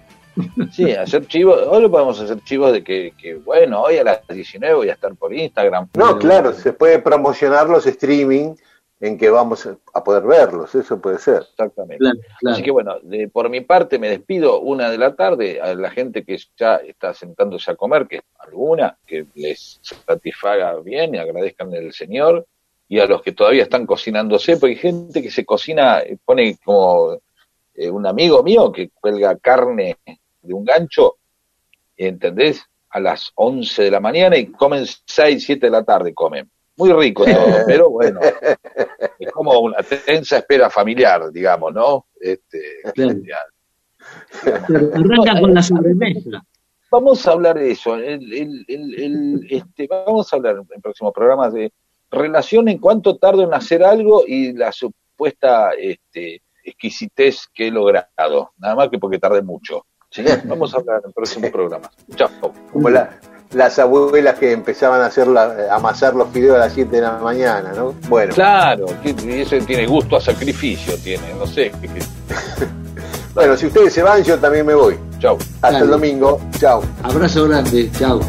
Sí, hacer chivos. Hoy lo podemos hacer chivos de que, que, bueno, hoy a las 19 voy a estar por Instagram. No, claro, se puede promocionar los streaming en que vamos a poder verlos, eso puede ser. Exactamente. Así que bueno, de, por mi parte me despido una de la tarde a la gente que ya está sentándose a comer, que es alguna, que les satisfaga bien y agradezcan el Señor, y a los que todavía están cocinándose, porque hay gente que se cocina, eh, pone como eh, un amigo mío que cuelga carne de un gancho, ¿entendés? A las 11 de la mañana y comen 6, 7 de la tarde, comen. Muy rico todo, pero bueno, es como una tensa espera familiar, digamos, ¿no? Este, Claro, arranca con la sobremesa. Vamos a hablar de eso. El, el- el- el- este, vamos a hablar en próximos programas de relación en cuánto tardo en hacer algo y la supuesta este, exquisitez que he logrado. Nada más que porque tardé mucho. ¿sí? Vamos a hablar en próximos programas. Chao. Como la- las abuelas que empezaban a hacer la- a amasar los fideos a las 7 de la mañana, ¿no? Bueno, Claro, eso tiene gusto a sacrificio, tiene, no sé. bueno, si ustedes se van, yo también me voy. Chao. Hasta el domingo. Chao. Abrazo grande, chao.